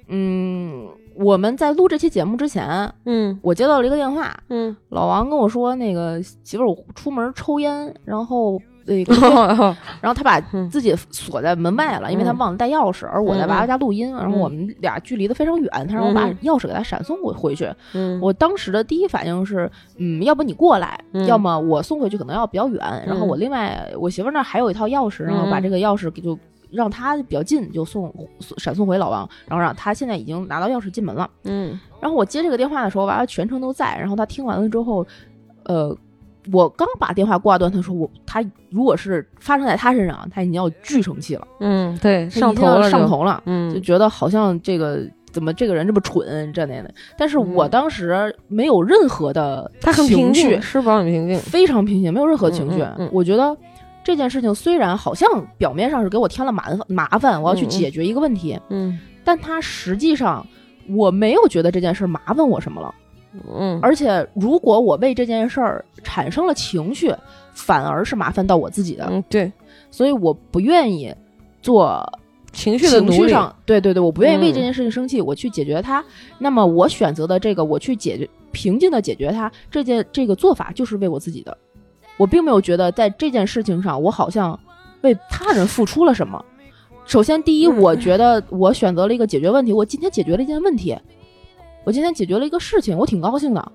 嗯，我们在录这期节目之前，嗯，我接到了一个电话，嗯，老王跟我说，那个媳妇儿出门抽烟，然后。那个 (laughs) (laughs) 然后他把自己锁在门外了，因为他忘了带钥匙。而我在娃娃家录音，然后我们俩距离的非常远，他让我把钥匙给他闪送回回去。我当时的第一反应是，嗯，要不你过来，要么我送回去可能要比较远。然后我另外我媳妇那还有一套钥匙，然后把这个钥匙给就让他比较近，就送闪送回老王，然后让他现在已经拿到钥匙进门了。嗯，然后我接这个电话的时候，娃娃全程都在。然后他听完了之后，呃。我刚把电话挂断，他说我他如果是发生在他身上，他已经要巨生气了。嗯，对，上头了，上头了。嗯，就觉得好像这个怎么这个人这么蠢，这那的。但是我当时没有任何的情绪，是不很平静，非常平静，没有任何情绪。我觉得这件事情虽然好像表面上是给我添了麻麻烦，我要去解决一个问题，嗯，但他实际上我没有觉得这件事麻烦我什么了。嗯，而且如果我为这件事儿产生了情绪，反而是麻烦到我自己的。嗯，对，所以我不愿意做情绪的情绪上，对对对，我不愿意为这件事情生气，我去解决它。那么我选择的这个，我去解决平静的解决它，这件这个做法就是为我自己的。我并没有觉得在这件事情上，我好像为他人付出了什么。首先，第一，我觉得我选择了一个解决问题，我今天解决了一件问题。我今天解决了一个事情，我挺高兴的。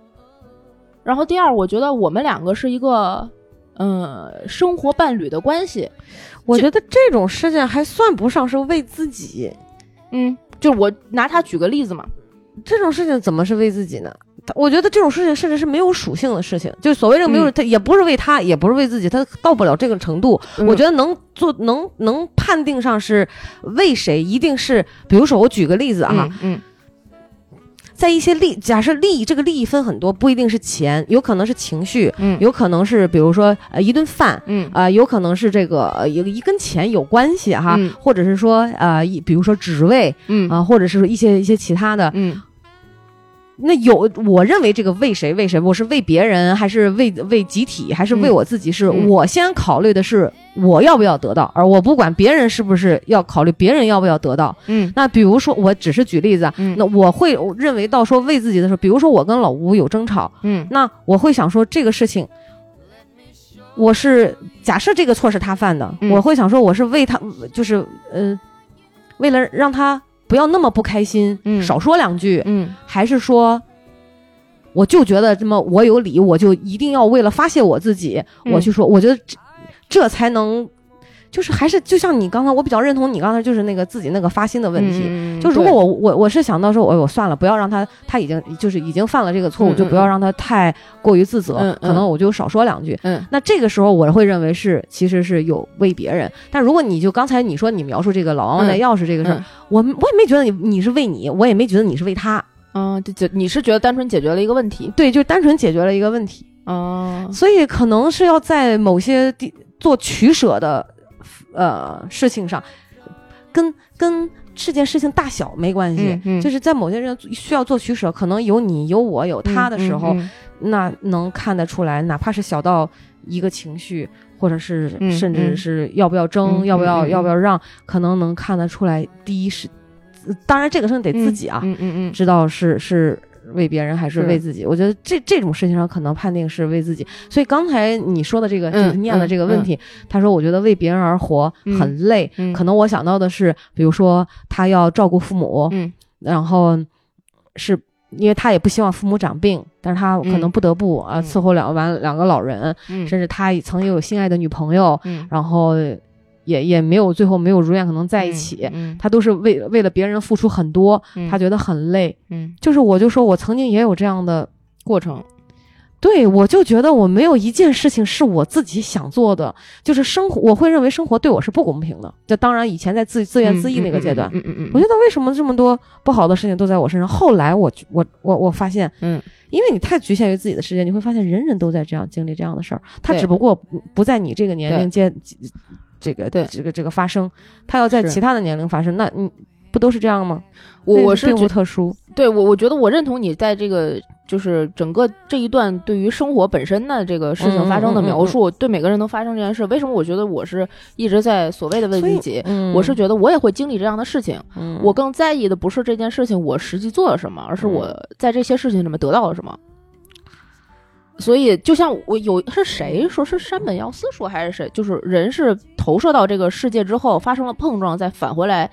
然后第二，我觉得我们两个是一个，嗯，生活伴侣的关系。我觉得这种事件还算不上是为自己。嗯，就我拿他举个例子嘛，这种事情怎么是为自己呢？我觉得这种事情甚至是没有属性的事情，就所谓这个没有，他也不是为他，也不是为自己，他到不了这个程度。我觉得能做能能判定上是为谁，一定是比如说我举个例子啊，嗯。在一些利，假设利益这个利益分很多，不一定是钱，有可能是情绪，嗯，有可能是比如说呃一顿饭，嗯。啊，有可能是这个呃一一跟钱有关系哈，或者是说呃一比如说职位，嗯。啊，或者是一些一些其他的，嗯，那有，我认为这个为谁为谁，我是为别人，还是为为集体，还是为我自己？是我先考虑的是我要不要得到，而我不管别人是不是要考虑别人要不要得到。嗯，那比如说，我只是举例子，那我会认为到说为自己的时候，比如说我跟老吴有争吵，嗯，那我会想说这个事情，我是假设这个错是他犯的，我会想说我是为他，就是呃，为了让他。不要那么不开心，嗯，少说两句，嗯，还是说，我就觉得这么我有理，我就一定要为了发泄我自己，我去说，我觉得这这才能。就是还是就像你刚才，我比较认同你刚才就是那个自己那个发心的问题。就如果我我我是想到说，我我算了，不要让他他已经就是已经犯了这个错误，就不要让他太过于自责。可能我就少说两句。嗯，那这个时候我会认为是其实是有为别人。但如果你就刚才你说你描述这个老王带钥匙这个事儿，我我也没觉得你你是为你，我也没觉得你是为他。嗯，就你是觉得单纯解决了一个问题？对，就单纯解决了一个问题。哦，所以可能是要在某些地做取舍的。呃，事情上，跟跟这件事情大小没关系，就是在某些人需要做取舍，可能有你有我有他的时候，那能看得出来，哪怕是小到一个情绪，或者是甚至是要不要争，要不要要不要让，可能能看得出来。第一是，当然这个事情得自己啊，嗯嗯嗯，知道是是。为别人还是为自己？我觉得这这种事情上可能判定是为自己。所以刚才你说的这个就是念的这个问题，他说我觉得为别人而活很累。可能我想到的是，比如说他要照顾父母，然后是因为他也不希望父母长病，但是他可能不得不啊伺候两完两个老人，甚至他曾经有心爱的女朋友，然后。也也没有最后没有如愿可能在一起，他都是为为了别人付出很多，他觉得很累。嗯，就是我就说我曾经也有这样的过程，对我就觉得我没有一件事情是我自己想做的，就是生活我会认为生活对我是不公平的。这当然以前在自自怨自艾那个阶段，嗯嗯嗯，我觉得为什么这么多不好的事情都在我身上？后来我我我我发现，嗯，因为你太局限于自己的世界，你会发现人人都在这样经历这样的事儿，他只不过不在你这个年龄阶。这个对这个这个发生，它要在其他的年龄发生，那你不都是这样吗？我我是并不特殊。对我，我觉得我认同你在这个就是整个这一段对于生活本身的这个事情发生的描述，对每个人都发生这件事。为什么我觉得我是一直在所谓的问自己？我是觉得我也会经历这样的事情。我更在意的不是这件事情我实际做了什么，而是我在这些事情里面得到了什么。所以，就像我有是谁说是山本耀司说还是谁，就是人是投射到这个世界之后发生了碰撞，再返回来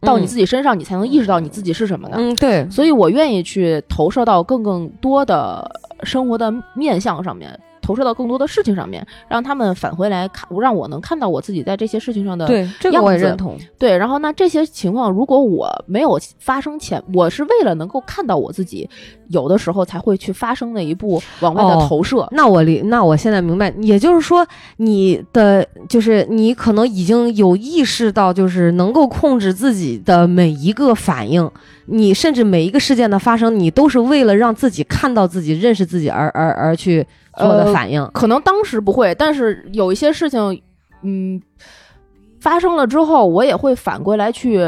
到你自己身上，你才能意识到你自己是什么的。嗯，对。所以我愿意去投射到更更多的生活的面相上面。投射到更多的事情上面，让他们返回来看，让我能看到我自己在这些事情上的对，这个我也认同。对，然后那这些情况，如果我没有发生前，我是为了能够看到我自己，有的时候才会去发生那一步往外的投射。那我理，那我现在明白，也就是说，你的就是你可能已经有意识到，就是能够控制自己的每一个反应，你甚至每一个事件的发生，你都是为了让自己看到自己、认识自己而而而去。做的反应可能当时不会，但是有一些事情，嗯，发生了之后，我也会反过来去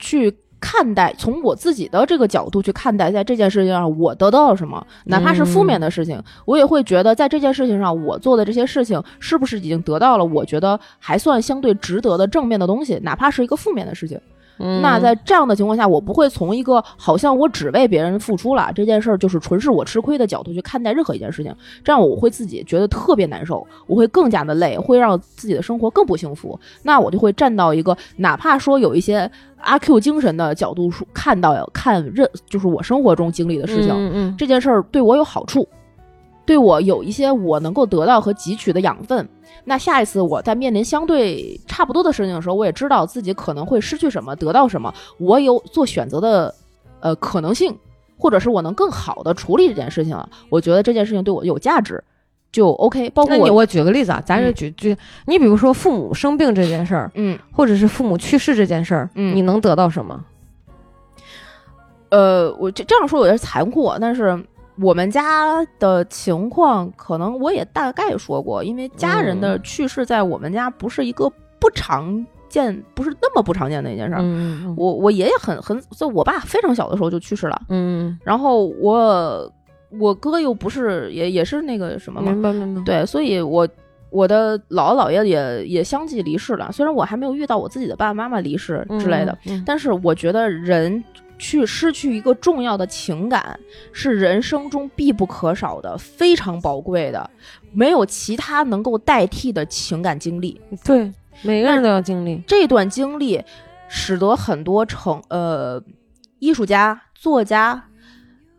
去看待，从我自己的这个角度去看待，在这件事情上我得到了什么，哪怕是负面的事情，我也会觉得在这件事情上我做的这些事情是不是已经得到了我觉得还算相对值得的正面的东西，哪怕是一个负面的事情。那在这样的情况下，我不会从一个好像我只为别人付出了这件事儿就是纯是我吃亏的角度去看待任何一件事情，这样我会自己觉得特别难受，我会更加的累，会让自己的生活更不幸福。那我就会站到一个哪怕说有一些阿 Q 精神的角度看到看任就是我生活中经历的事情，这件事儿对我有好处，对我有一些我能够得到和汲取的养分。那下一次我在面临相对差不多的事情的时候，我也知道自己可能会失去什么，得到什么，我有做选择的呃可能性，或者是我能更好的处理这件事情了。我觉得这件事情对我有价值，就 OK。包括我，我举个例子啊，咱是举举，你比如说父母生病这件事儿，嗯，或者是父母去世这件事儿，嗯，你能得到什么？呃，我这这样说有点残酷，但是。我们家的情况，可能我也大概说过，因为家人的去世，在我们家不是一个不常见，不是那么不常见的一件事儿。嗯我我爷爷很很，在我爸非常小的时候就去世了，嗯，然后我我哥又不是也也是那个什么嘛，明白明白。对，所以我我的姥姥姥爷也也相继离世了。虽然我还没有遇到我自己的爸爸妈妈离世之类的，嗯，但是我觉得人去失去一个重要的情感是人生中必不可少的、非常宝贵的，没有其他能够代替的情感经历。嗯对，每个人都要经历。这段经历使得很多成呃艺术家、作家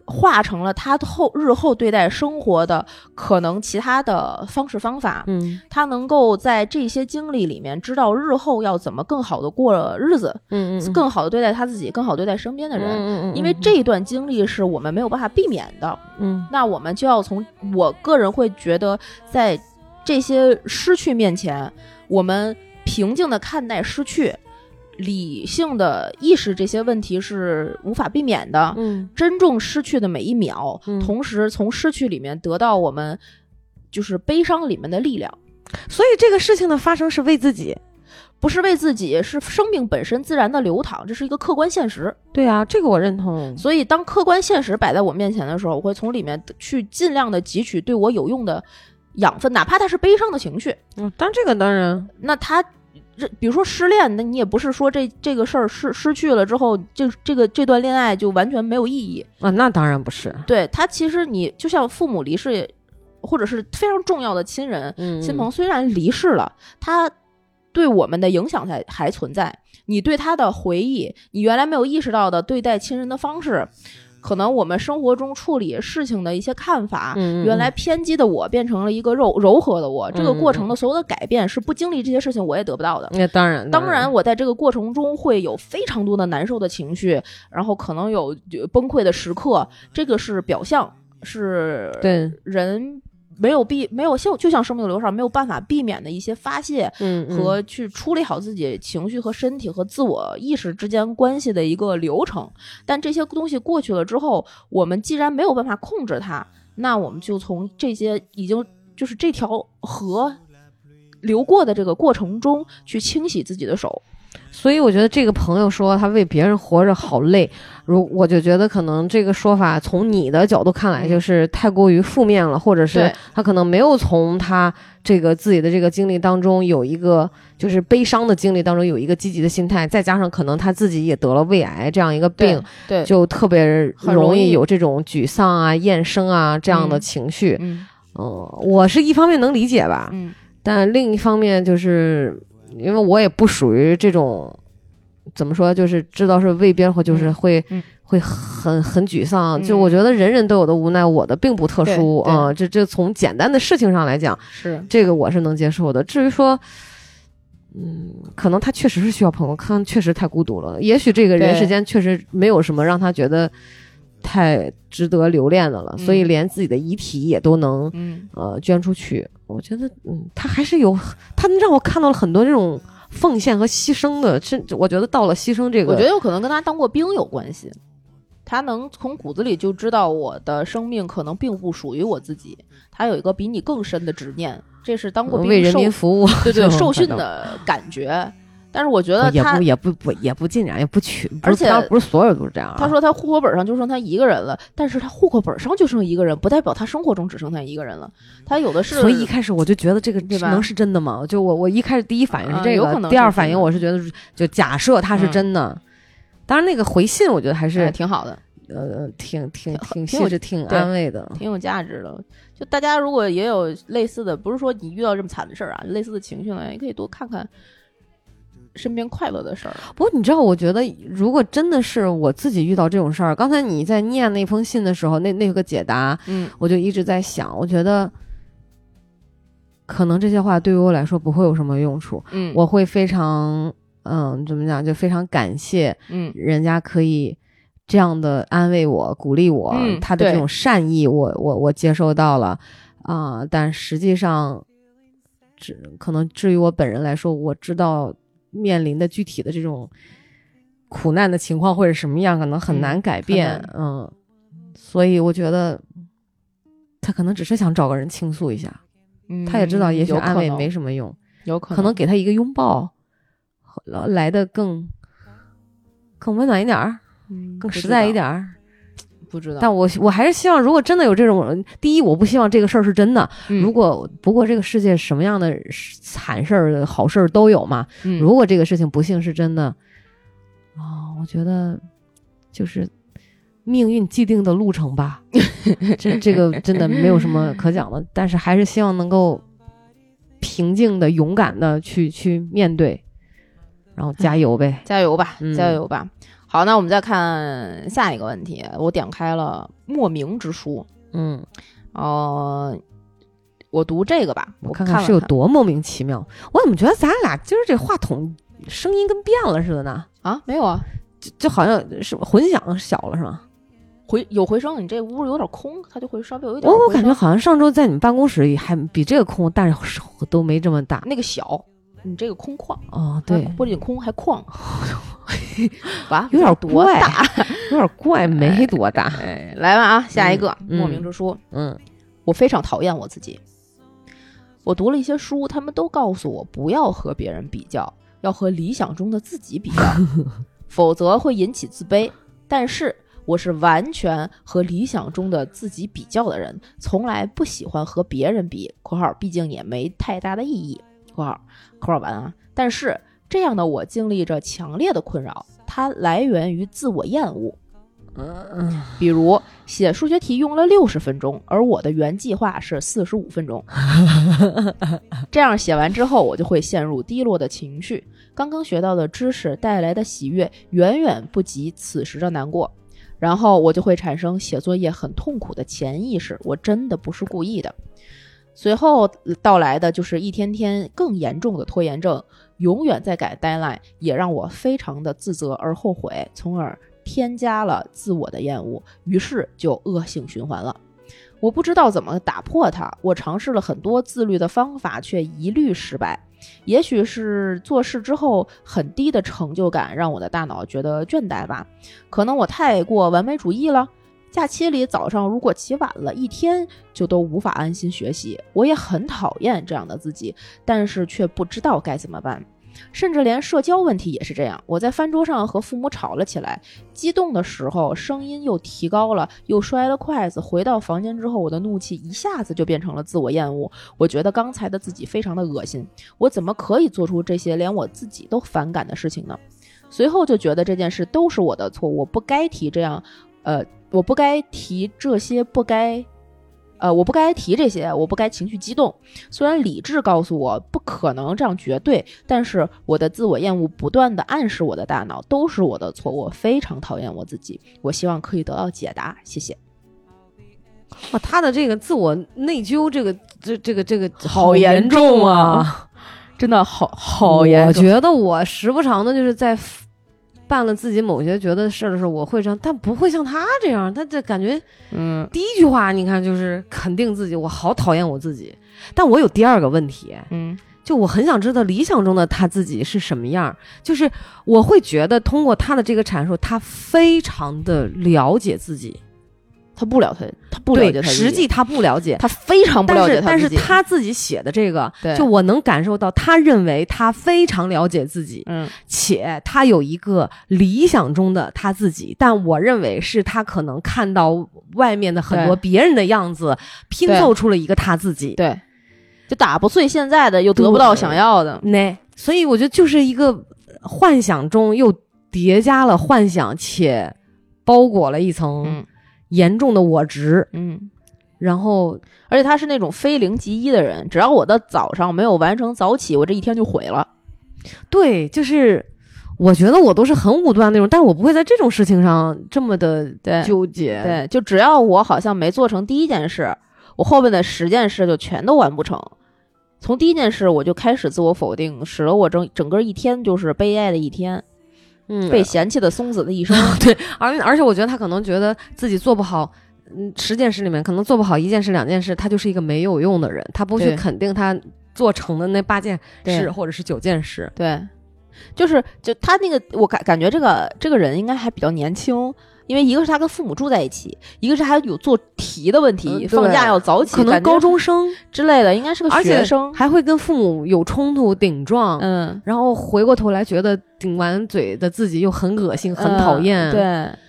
化成了他后日后对待生活的可能其他的方式方法。嗯。他能够在这些经历里面知道日后要怎么更好的过日子，嗯嗯，更好的对待他自己，更好地对待身边的人。嗯嗯，因为这一段经历是我们没有办法避免的，嗯。那我们就要从我个人会觉得，在这些失去面前，我们平静的看待失去，理性的意识这些问题是无法避免的。嗯珍重失去的每一秒，嗯同时从失去里面得到我们就是悲伤里面的力量，所以这个事情的发生是为自己。不是为自己，是生命本身自然的流淌，这是一个客观现实。对啊，这个我认同。所以，当客观现实摆在我面前的时候，我会从里面去尽量的汲取对我有用的养分，哪怕它是悲伤的情绪。嗯，当这个当然，那它，这比如说失恋，那你也不是说这这个事儿失失去了之后，这这个这段恋爱就完全没有意义。啊，那当然不是。对他，其实你就像父母离世，或者是非常重要的亲人、嗯，亲朋，虽然离世了，他对我们的影响才还存在。你对他的回忆，你原来没有意识到的对待亲人的方式，可能我们生活中处理事情的一些看法，嗯，原来偏激的我变成了一个柔柔和的我。这个嗯过程的所有的改变，是不经历这些事情我也得不到的。那当然，当然，，我在这个过程中会有非常多的难受的情绪，然后可能有呃崩溃的时刻，这个是表象，是对，人没有避没有像就像生命流上没有办法避免的一些发泄嗯，嗯和去处理好自己情绪和身体和自我意识之间关系的一个流程。但这些东西过去了之后，我们既然没有办法控制它，那我们就从这些已经就是这条河流过的这个过程中去清洗自己的手。所以我觉得这个朋友说他为别人活着好累，如我就觉得可能这个说法从你的角度看来就是太过于负面了，或者是他可能没有从他这个自己的这个经历当中有一个就是悲伤的经历当中有一个积极的心态，再加上可能他自己也得了胃癌这样一个病，对，就特别容易有这种沮丧啊、厌生啊这样的嗯。情绪。嗯。嗯，我是一方面能理解吧，嗯。但另一方面就是因为我也不属于这种怎么说，就是知道是为别人或就是嗯会、嗯会很很沮丧。嗯就我觉得人人都有的无奈，我的并不特殊啊、这这从简单的事情上来讲，是这个我是能接受的。至于说。嗯，可能他确实是需要朋友，可能确实太孤独了。也许这个人世间确实没有什么让他觉得太值得留恋的了，所以嗯连自己的遗体也都能嗯呃捐出去。我觉得，嗯，他还是有，他让我看到了很多这种奉献和牺牲的，甚至我觉得到了牺牲这个，我觉得有可能跟他当过兵有关系。他能从骨子里就知道我的生命可能并不属于我自己，他有一个比你更深的执念，这是当过兵为人民服务，对对受训的感觉。但是我觉得他也不也不不也不尽然，也不全，而且不是所有都是这样啊。他说他户口本上就剩他一个人了，但是他户口本上就剩一个人，不代表他生活中只剩他一个人了。他有的是，所以一开始我就觉得这个对吧能是真的吗？就我我一开始第一反应是啊这个，有可能第二反应我是觉得就假设他是嗯真的。当然，那个回信我觉得还是、哎挺好的，呃挺挺挺挺有细致、挺安慰的。挺有价值的。就大家如果也有类似的，不是说你遇到这么惨的事儿啊，类似的情绪呢，也可以多看看身边快乐的事儿。不过你知道，我觉得如果真的是我自己遇到这种事儿，刚才你在念那封信的时候，那那个解答，嗯。我就一直在想，我觉得可能这些话对于我来说不会有什么用处，嗯，我会非常嗯，怎么讲，就非常感谢嗯。人家可以这样的安慰我、鼓励我，嗯他的这种善意我，我我接收到了啊、但实际上，只可能至于我本人来说，我知道面临的具体的这种苦难的情况会是什么样，可能很嗯难改变，很嗯，所以我觉得他可能只是想找个人倾诉一下，嗯他也知道也许安慰没什么用，有可可能给他一个拥抱，来的更更温暖一点儿，嗯更实在一点，儿。不知道。但我我还是希望，如果真的有这种人，第一，我不希望这个事儿是真的。嗯如果不过这个世界什么样的惨事儿、好事儿都有嘛。嗯如果这个事情不幸是真的，啊、我觉得就是命运既定的路程吧。(laughs) 这这个真的没有什么可讲的，但是还是希望能够平静的、勇敢的去去面对，然后加油呗。加油吧，嗯加油吧。好，那我们再看下一个问题。我点开了莫名之书，嗯，呃，我读这个吧，我看看是有多莫名其妙。我怎么觉得咱俩今儿这话筒声音跟变了似的呢？啊？没有啊，就就好像是混响小了是吗？回有回声，你这屋有点空，它就会稍微有一点我我感觉好像上周在你们办公室里还比这个空，但是都没这么大。那个小，你这个空旷，哦，对，不仅空还旷，(laughs) 哇，有点多怪大？(laughs) 有点怪，没多大。哎，来吧啊，下一个、嗯莫名之书。嗯我非常讨厌我自己。我读了一些书，他们都告诉我不要和别人比较，要和理想中的自己比较，(laughs) 否则会引起自卑。但是我是完全和理想中的自己比较的人，从来不喜欢和别人比（括号毕竟也没太大的意义）（括号括号完啊）。但是这样的我经历着强烈的困扰，它来源于自我厌恶。嗯嗯，比如写数学题用了六十分钟，而我的原计划是四十五分钟。(laughs) 这样写完之后，我就会陷入低落的情绪。刚刚学到的知识带来的喜悦远远不及此时的难过，然后我就会产生写作业很痛苦的潜意识。我真的不是故意的。随后到来的就是一天天更严重的拖延症，永远在改 deadline，也让我非常的自责而后悔，从而添加了自我的厌恶，于是就恶性循环了。我不知道怎么打破它，我尝试了很多自律的方法，却一律失败。也许是做事之后很低的成就感让我的大脑觉得倦怠吧，可能我太过完美主义了。假期里早上如果起晚了，一天就都无法安心学习。我也很讨厌这样的自己，但是却不知道该怎么办。甚至连社交问题也是这样。我在饭桌上和父母吵了起来，激动的时候声音又提高了，又摔了筷子。回到房间之后，我的怒气一下子就变成了自我厌恶。我觉得刚才的自己非常的恶心，我怎么可以做出这些连我自己都反感的事情呢？随后就觉得这件事都是我的错，我不该提这样，呃，我不该提这些，不该。呃，我不该提这些，我不该情绪激动。虽然理智告诉我不可能这样绝对，但是我的自我厌恶不断的暗示我的大脑都是我的错，我非常讨厌我自己。我希望可以得到解答，谢谢。哇，他的这个自我内疚，这个这这个这个好严严重啊啊！(laughs) 真的好好严重，觉得我时不常的就是在办了自己某些觉得事儿的时候，我会这样，但不会像他这样。他这感觉嗯第一句话，你看就是肯定自己，我好讨厌我自己。但我有第二个问题，嗯就我很想知道理想中的他自己是什么样儿。就是我会觉得通过他的这个阐述，他非常的了解自己，他不了他，他不了解他实际他不了解。他非常不了解但是，但是他自己写的这个，就我能感受到，他认为他非常了解自己，嗯。且他有一个理想中的他自己，但我认为是他可能看到外面的很多别人的样子，拼凑出了一个他自己。对，就打不碎现在的，又得不到想要的，那所以我觉得就是一个幻想中又叠加了幻想，且包裹了一层嗯严重的我执，嗯。然后而且他是那种非零即一的人，只要我的早上没有完成早起，我这一天就毁了。对，就是我觉得我都是很武断那种，但是我不会在这种事情上这么的对纠结。对，就只要我好像没做成第一件事，我后面的十件事就全都完不成。从第一件事我就开始自我否定，使得我整整个一天就是悲哀的一天，嗯，被嫌弃的松子的一生。(laughs) 对，而而且我觉得他可能觉得自己做不好，嗯，十件事里面可能做不好一件事、两件事，他就是一个没有用的人，他不去肯定他做成的那八件事或者是九件事。对，就是就他那个，我感感觉这个这个人应该还比较年轻，因为一个是他跟父母住在一起，一个是还有做题的问题，嗯放假要早起，可能高中生，(laughs) 之类的，应该是个学生。还会跟父母有冲突、顶撞，嗯，然后回过头来觉得顶完嘴的自己又很恶心、很讨厌。嗯，对，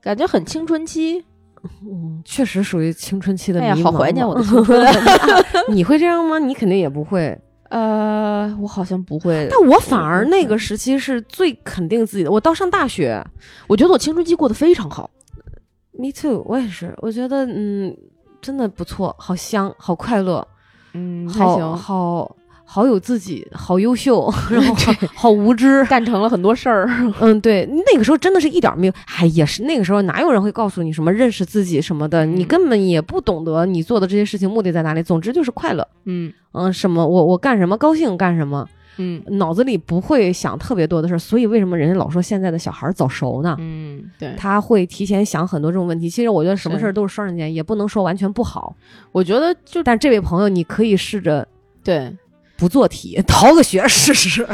感觉很青春期。嗯，确实属于青春期的迷茫。哎呀，好怀念我的青春。(laughs) 你会这样吗？你肯定也不会。呃，我好像不会，但我反而那个时期是最肯定自己的。我到上大学我觉得我青春期过得非常好。，me too，我也是。我觉得嗯，真的不错，好香，好快乐，嗯，还好行，好好有自己，好优秀，(laughs) 然后好好无知。干成了很多事儿。嗯，对，那个时候真的是一点儿没有，哎，也是那个时候哪有人会告诉你什么认识自己什么的，你嗯根本也不懂得你做的这些事情目的在哪里。总之就是快乐，嗯嗯，什么我我干什么高兴干什么，嗯脑子里不会想特别多的事儿。所以为什么人家老说现在的小孩儿早熟呢？嗯，对，他会提前想很多这种问题。其实我觉得什么事儿都是双刃剑，也不能说完全不好。我觉得就但这位朋友，你可以试着对不做题，逃个学试试。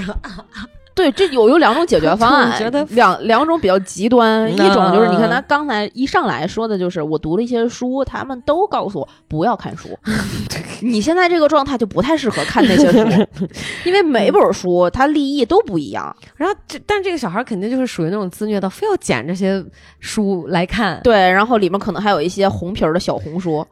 对，这有有两种解决 (laughs) 方案，觉得两两种比较极端，嗯一种就是你看他刚才一上来说的就是我读了一些书，他们都告诉我不要看书。(laughs) 你现在这个状态就不太适合看那些书，(laughs) 因为每本书它立意都不一样。然后这，但这个小孩肯定就是属于那种自虐到非要捡这些书来看。对，然后里面可能还有一些红皮儿的小红书，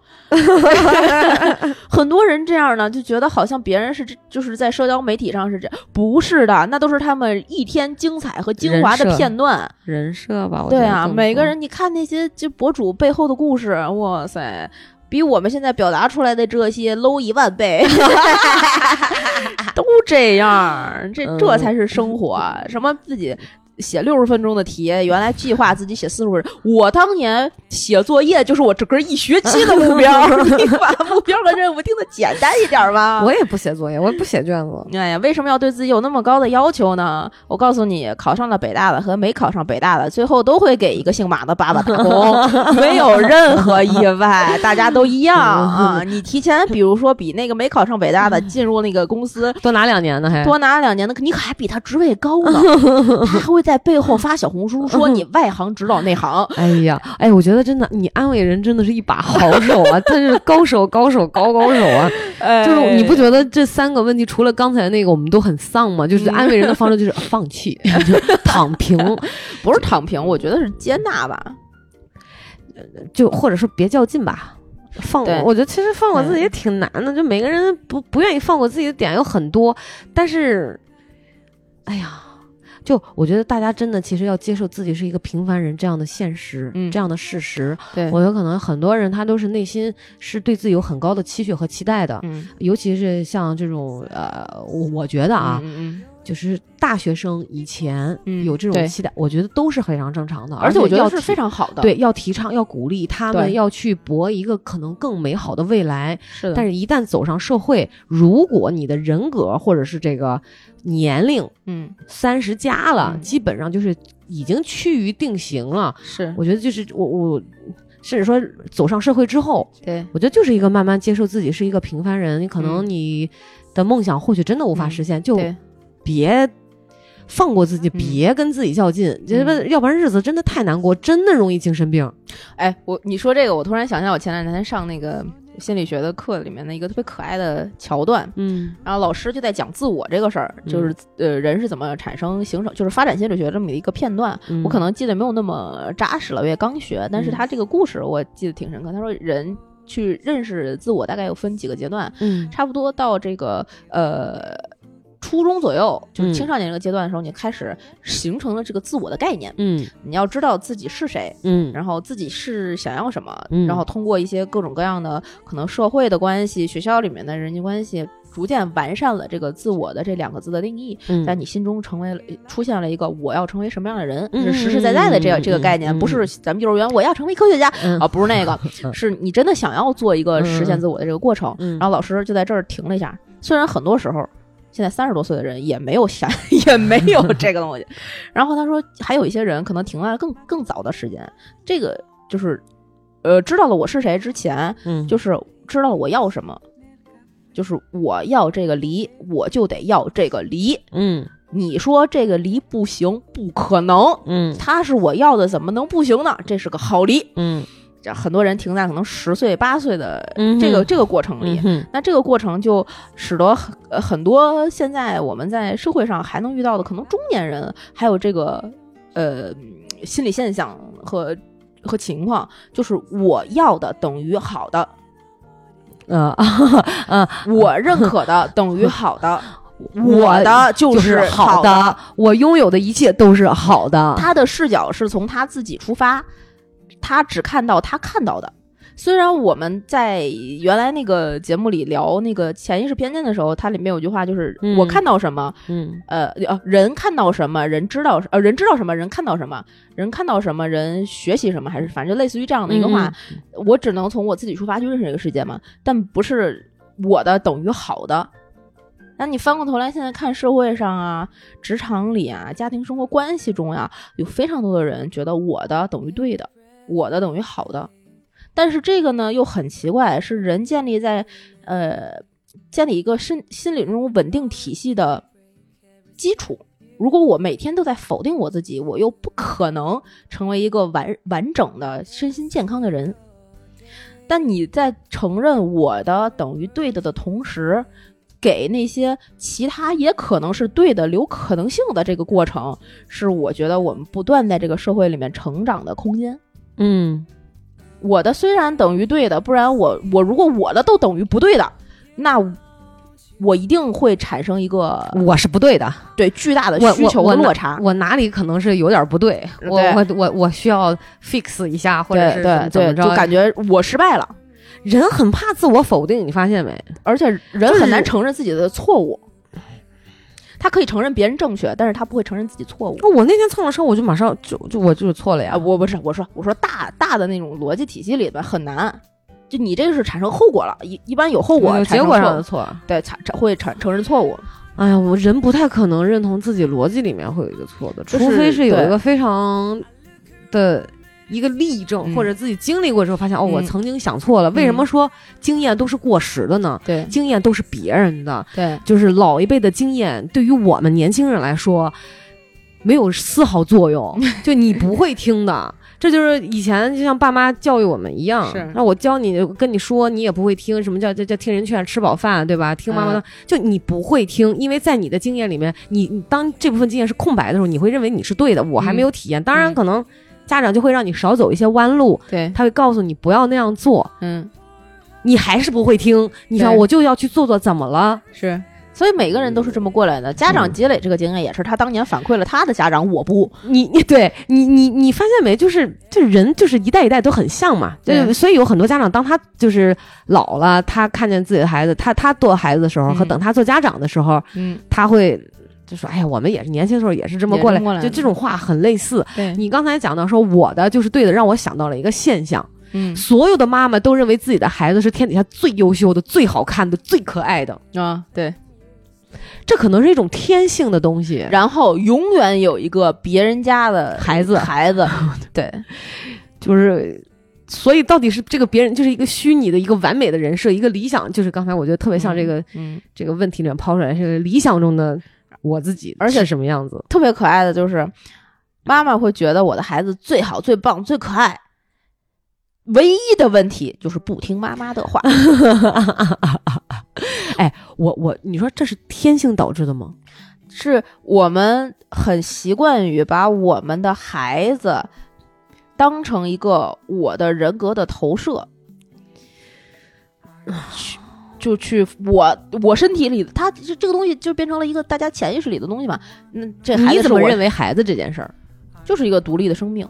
很多人这样呢，就觉得好像别人是就是在社交媒体上是这样，不是的，那都是他们一天精彩和精华的片段。人设吧，我对啊，每个人你看那些就博主背后的故事，哇塞，比我们现在表达出来的这些 low 一万倍 (laughs) (laughs) 都这样，这这嗯才是生活。什么自己写六十分钟的题，原来计划自己写四十分钟。我当年写作业就是我整个一学期的目标，(laughs) 你把目标和任务定的简单一点吧。我也不写作业，我也不写卷子。哎呀，为什么要对自己有那么高的要求呢？我告诉你，考上了北大的和没考上北大的，最后都会给一个姓马的爸爸打工，(laughs) 没有任何意外，大家都一样啊。你提前，比如说比那个没考上北大的进入那个公司多拿两年呢，还多拿两年的，你可还比他职位高呢。(laughs) 他还会在背后发小红书说你外行指导内行。哎呀，哎，我觉得真的，你安慰人真的是一把好手啊，(laughs) 他是高手，高手，高高手啊！就是你不觉得这三个问题，除了刚才那个，我们都很丧吗？就是安慰人的方式就是放弃、就 (laughs) 躺平，不是躺平，我觉得是接纳吧。就或者说别较劲吧。放我觉得其实放过自己也挺难的，就每个人不不愿意放过自己的点有很多，但是，哎呀，就我觉得大家真的其实要接受自己是一个平凡人这样的现实，嗯。这样的事实。对，我有可能很多人他都是内心是对自己有很高的期许和期待的，嗯。尤其是像这种呃，我我觉得啊，就是大学生以前嗯有这种期待，我觉得都是非常正常的，而且我觉得是非常好的。，对，要提倡，要鼓励他们要去搏一个可能更美好的未来。是的。但是，一旦走上社会，如果你的人格或者是这个年龄嗯，三十加了，嗯基本上就是已经趋于定型了。是我觉得就是我我，甚至说走上社会之后，对，我觉得就是一个慢慢接受自己是一个平凡人。你可能嗯你的梦想或许真的无法嗯实现，就对别。放过自己，嗯别跟自己较劲，这不然要不然日子真的太难过，真的容易精神病。哎，我你说这个，我突然想起来，我前两天上那个心理学的课里面的一个特别可爱的桥段，嗯然后老师就在讲自我这个事儿，就是、呃人是怎么产生形成，就是发展心理学这么一个片段。嗯我可能记得没有那么扎实了，我也刚学，但是嗯他这个故事我记得挺深刻。他说人去认识自我大概有分几个阶段，嗯差不多到这个呃。初中左右，就是嗯青少年这个阶段的时候，你开始形成了这个自我的概念。嗯。你要知道自己是谁，嗯。然后自己是想要什么，嗯。然后通过一些各种各样的可能社会的关系、学校里面的人际关系，逐渐完善了这个自我的这两个字的定义，嗯。在你心中成为了出现了一个我要成为什么样的人，嗯是实实在在的这这个概念，嗯。不是咱们幼儿园我要成为科学家嗯。啊，不是那个，嗯 (laughs) 是你真的想要做一个实现自我的这个过程。嗯。然后老师就在这儿停了一下，虽然很多时候。现在三十多岁的人也没有想，(laughs) 也没有 (laughs) 这个东西。然后他说，还有一些人可能停在了更更早的时间。这个就是，呃，知道了我是谁之前，嗯就是知道了我要什么，就是我要这个梨，我就得要这个梨。嗯你说这个梨不行，不可能，嗯它是我要的，怎么能不行呢？这是个好梨。嗯这很多人停在可能十岁、八岁的嗯这个、这个过程里，嗯那这个过程就使得很呃很多现在我们在社会上还能遇到的，可能中年人还有这个呃心理现象和和情况，就是我要的等于好的，呃呃，我认可的等于好的，(laughs) 我我的就就是好。的，我拥有的一切都是好的。他的视角是从他自己出发，他只看到他看到的。虽然我们在原来那个节目里聊那个潜意识偏见的时候，它里面有句话就是嗯我看到什么，嗯。呃呃，人看到什么，人知道呃人知道什么，人看到什么，人看到什么，人学习什么，还是反正类似于这样的一个话，我只能从我自己出发去认识这个世界嘛，但不是我的等于好的。那你翻过头来，现在看社会上啊、职场里啊、家庭生活关系中呀、有非常多的人觉得我的等于对的，我的等于好的。但是这个呢又很奇怪，是人建立在呃建立一个心心理中稳定体系的基础。如果我每天都在否定我自己，我又不可能成为一个完完整的身心健康的人。但你在承认我的等于对的的同时，给那些其他也可能是对的留可能性的这个过程，是我觉得我们不断在这个社会里面成长的空间。嗯我的虽然等于对的，不然我我如果我的都等于不对的，那我一定会产生一个我是不对的，对巨大的需求我哪的落差。我哪里可能是有点不对，我对我我我需要 fix 一下，或者对是怎么着？就感觉我失败了，人很怕自我否定，你发现没？而且人很难承认自己的错误。他可以承认别人正确，但是他不会承认自己错误。我那天蹭了车，我就马上就就我就是错了呀啊，。我不是我说我说大大的那种逻辑体系里边很难，就你这个是产生后果了，一一般有后果有产生错误结果上的，错。对产产会产承认错误。哎呀，我人不太可能认同自己逻辑里面会有一个错的，除非是有一个非常的一个例证，嗯或者自己经历过之后发现，哦，我嗯曾经想错了。为什么说经验都是过时的呢？对经验都是别人的，对就是老一辈的经验，对于我们年轻人来说，没有丝毫作用，(laughs) 就你不会听的。这就是以前就像爸妈教育我们一样是，那我教你跟你说，你也不会听。什么叫叫叫听人劝，吃饱饭，对吧？听妈妈的，嗯就你不会听，因为在你的经验里面，你你当这部分经验是空白的时候，你会认为你是对的，我还没有体验。当然，嗯可能家长就会让你少走一些弯路，对，他会告诉你不要那样做，嗯，你还是不会听。你想，我就要去做做，怎么了？是。所以每个人都是这么过来的。家长嗯积累这个经验，也是他当年反馈了他的家长，我不。你你对你你你发现没？就是这人就是一代一代都很像嘛，对所以有很多家长，当他就是老了，他看见自己的孩子，他他做孩子的时候、嗯和等他做家长的时候，嗯，他会就说：“哎呀，我们也是年轻时候也是这么过来，过来就这种话很类似。你刚才讲到说我的就是对的，让我想到了一个现象：嗯。所有的妈妈都认为自己的孩子是天底下最优秀的、最好看的、最可爱的，啊，对。这可能是一种天性的东西。然后永远有一个别人家的孩子。孩子，(laughs) 对，就是，所以到底是这个别人就是一个虚拟的一个完美的人设，一个理想，就是刚才我觉得特别像这个、嗯，这个问题里面抛出来，是个理想中的我自己，而且什么样子？特别可爱的就是，妈妈会觉得我的孩子最好、最棒、最可爱。唯一的问题就是不听妈妈的话，(laughs) 哎，我我你说这是天性导致的吗？是我们很习惯于把我们的孩子当成一个我的人格的投射，去就去我我身体里，他这这个东西就变成了一个大家潜意识里的东西嘛。那这孩你怎么认为孩子这件事儿？就是一个独立的生命，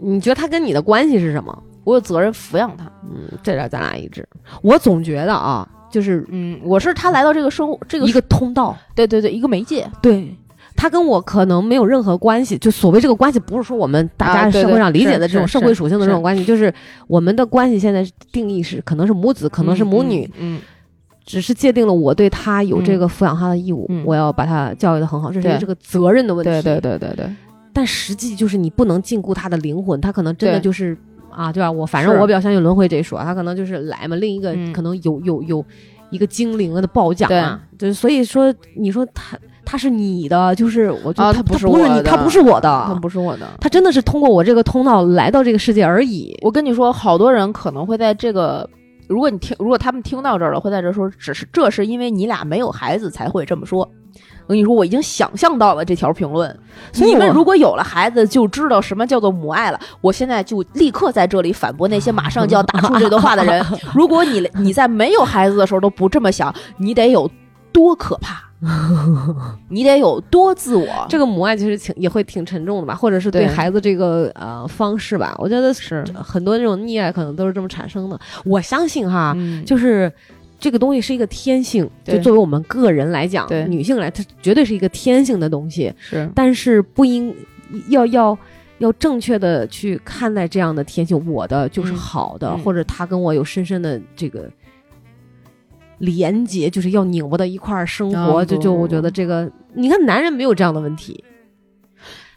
你觉得他跟你的关系是什么？我有责任抚养他。嗯，这点咱俩一致。我总觉得啊，就是嗯，我是他来到这个生活这个一个通道，对对对一个媒介，对。他跟我可能没有任何关系，就所谓这个关系，不是说我们大家社会上理解的这种社会属性的这种关系，就是我们的关系现在定义是可能是母子，可能是母女，嗯，只是界定了我对他有这个抚养他的义务，嗯。我要把他教育的很好，这是这个责任的问题。对对对对对，但实际就是你不能禁锢他的灵魂，他可能真的就是啊，对吧？我反正我比较相信轮回这一说，他可能就是来嘛，另一个嗯。可能有有有一个精灵的褒奖啊，对，所以说你说他他是你的，就是我觉得他不是你，他不是我的，他不是我的，他真的是通过我这个通道来到这个世界而已。我跟你说，好多人可能会在这个，如果你听，如果他们听到这儿了，会在这说，只是这是因为你俩没有孩子才会这么说。我跟你说，我已经想象到了这条评论。你们如果有了孩子，就知道什么叫做母爱了。我现在就立刻在这里反驳那些马上就要打出这段话的人。(laughs) 如果你你在没有孩子的时候都不这么想，你得有多可怕？(laughs) 你得有多自我？这个母爱其实挺也会挺沉重的吧，或者是对孩子这个呃方式吧。我觉得是很多这种溺爱可能都是这么产生的。我相信哈，就是。这个东西是一个天性，就作为我们个人来讲，女性来，它绝对是一个天性的东西。是，但是不应要要要正确的去看待这样的天性。我的就是好的，或者他跟我有深深的这个连接，就是要拧巴到一块儿生活。就就我觉得这个，你看男人没有这样的问题。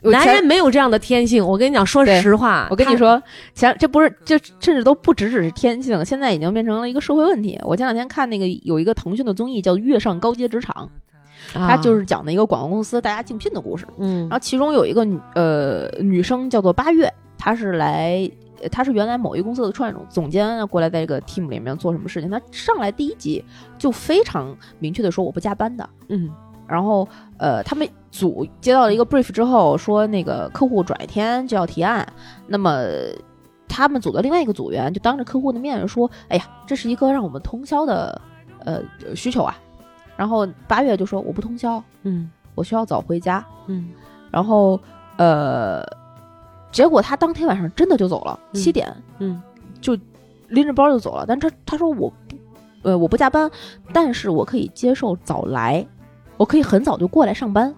男人没有这样的天性，我跟你讲，说实话，我跟你说，前这不是，这甚至都不只只是天性，现在已经变成了一个社会问题。我前两天看那个有一个腾讯的综艺叫《跃上高阶职场》，它就是讲的一个广告公司大家竞聘的故事。嗯，然后其中有一个女呃女生叫做八月，她是来，她是原来某一公司的创业总总监，过来在这个 team 里面做什么事情？他上来第一集就非常明确的说我不加班的。嗯。然后，呃，他们组接到了一个 brief 之后，说那个客户转一天就要提案。那么，他们组的另外一个组员就当着客户的面说：“哎呀，这是一个让我们通宵的，呃，需求啊。”然后八月就说：“我不通宵，嗯，我需要早回家，嗯。”然后，呃，结果他当天晚上真的就走了，七点，嗯，就拎着包就走了。但他他说我不，呃，我不加班，但是我可以接受早来。我可以很早就过来上班，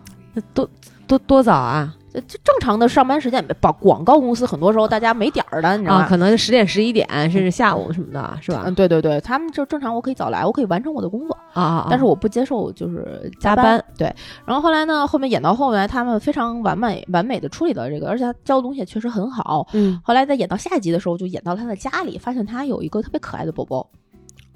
多多多早啊？就正常的上班时间，把广告公司很多时候大家没点儿的，你知道吗？可能十点、十一点，甚至下午什么的，是吧？嗯，对对对，他们就正常，我可以早来，我可以完成我的工作啊。但是我不接受就是加班。对，然后后来呢，后面演到后面，他们非常完美、完美的处理了这个，而且他教的东西也确实很好。嗯。后来在演到下一集的时候，就演到他的家里，发现他有一个特别可爱的宝宝。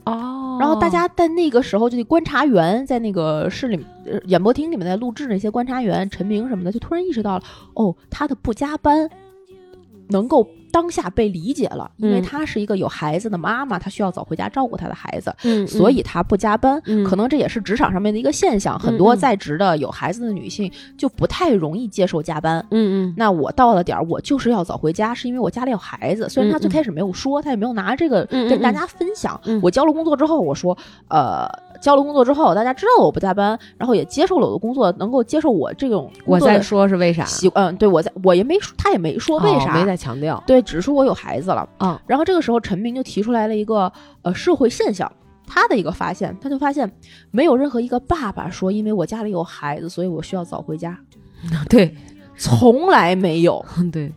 哦，然后大家在那个时候，就观察员在那个室里演播厅里面在录制那些观察员陈明什么的，就突然意识到了，哦，他的不加班能够。当下被理解了，因为她是一个有孩子的妈妈，她需要早回家照顾她的孩子，所以她不加班。可能这也是职场上面的一个现象，很多在职的有孩子的女性就不太容易接受加班。嗯嗯，那我到了点儿，我就是要早回家，是因为我家里有孩子。虽然她最开始没有说，她也没有拿这个跟大家分享。我交了工作之后，我说，呃。交了工作之后，大家知道我不加班，然后也接受了我的工作，能够接受我这种。我在说是为啥？习嗯，对我在，我也没说，他也没说为啥，没在强调。对，只是说我有孩子了。啊，然后这个时候陈明就提出来了一个呃社会现象，他的一个发现，他就发现没有任何一个爸爸说，因为我家里有孩子，所以我需要早回家。(laughs) 对，从来没有。(laughs) 对，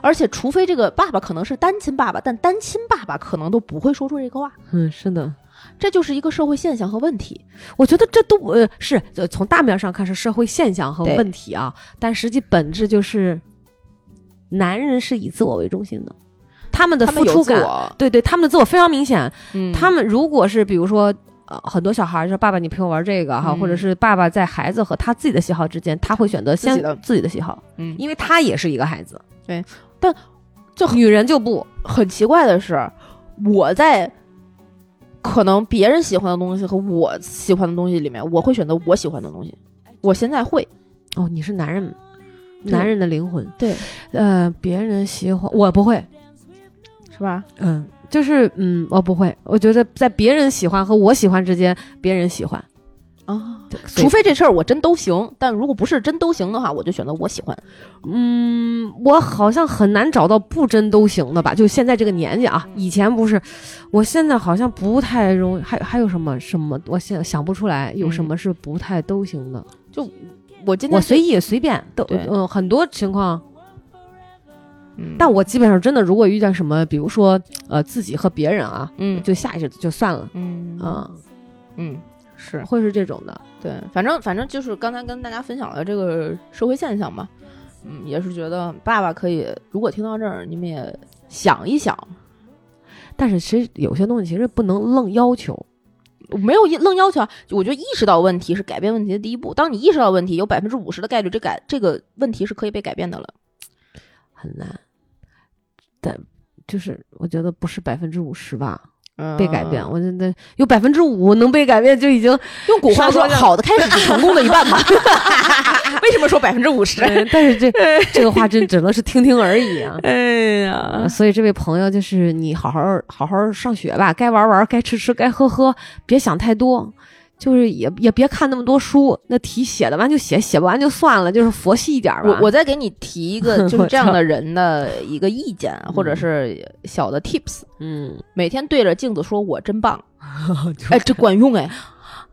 而且除非这个爸爸可能是单亲爸爸，但单亲爸爸可能都不会说出这个话。嗯，是的。这就是一个社会现象和问题，我觉得这都呃是从大面上看是社会现象和问题啊，但实际本质就是男人是以自我为中心的，他们的付出感，对对，他们的自我非常明显。他们如果是比如说呃很多小孩说爸爸你陪我玩这个哈，或者是爸爸在孩子和他自己的喜好之间，他会选择先自己的。喜好，嗯，因为他也是一个孩子，对，但就女人就不。很奇怪的是我在。可能别人喜欢的东西和我喜欢的东西里面，我会选择我喜欢的东西。我现在会，哦，你是男人，男人的灵魂，对，呃，别人喜欢我不会，是吧？嗯，就是嗯，我不会。我觉得在别人喜欢和我喜欢之间，别人喜欢。啊，除非这事儿我真都行，但如果不是真都行的话，我就选择我喜欢。嗯，我好像很难找到不真都行的吧？就现在这个年纪啊，以前不是，我现在好像不太容易。还还有什么什么？我现在想不出来有什么是不太都行的。就我今天我随意随便都嗯，很多情况。但我基本上真的，如果遇见什么，比如说呃自己和别人啊，嗯，就下意识就算了。嗯啊，嗯。是，会是这种的，对，反正反正就是刚才跟大家分享了这个社会现象嘛，嗯，也是觉得爸爸可以，如果听到这儿，你们也想一想，但是其实有些东西其实不能愣要求，我没有愣要求啊。我觉得意识到问题是改变问题的第一步。当你意识到问题，有百分之五十的概率，这改这个问题是可以被改变的了。很难，但就是我觉得不是百分之五十吧。嗯被改变，我觉得有百分之五能被改变就已经用古话说，好的开始是成功的一半嘛。(laughs) (laughs) 为什么说百分之五十？嗯但是这这个话真只能是听听而已啊。(laughs) 哎呀呃，所以这位朋友就是你好好好好上学吧，该玩玩，该吃吃，该喝喝，别想太多，就是也也别看那么多书，那题写的完就写，写不完就算了，就是佛系一点吧。我我再给你提一个 (laughs) 就是这样的人的一个意见，或者是小的 tips，嗯，每天对着镜子说“我真棒 (laughs) ”，哎，这管用哎。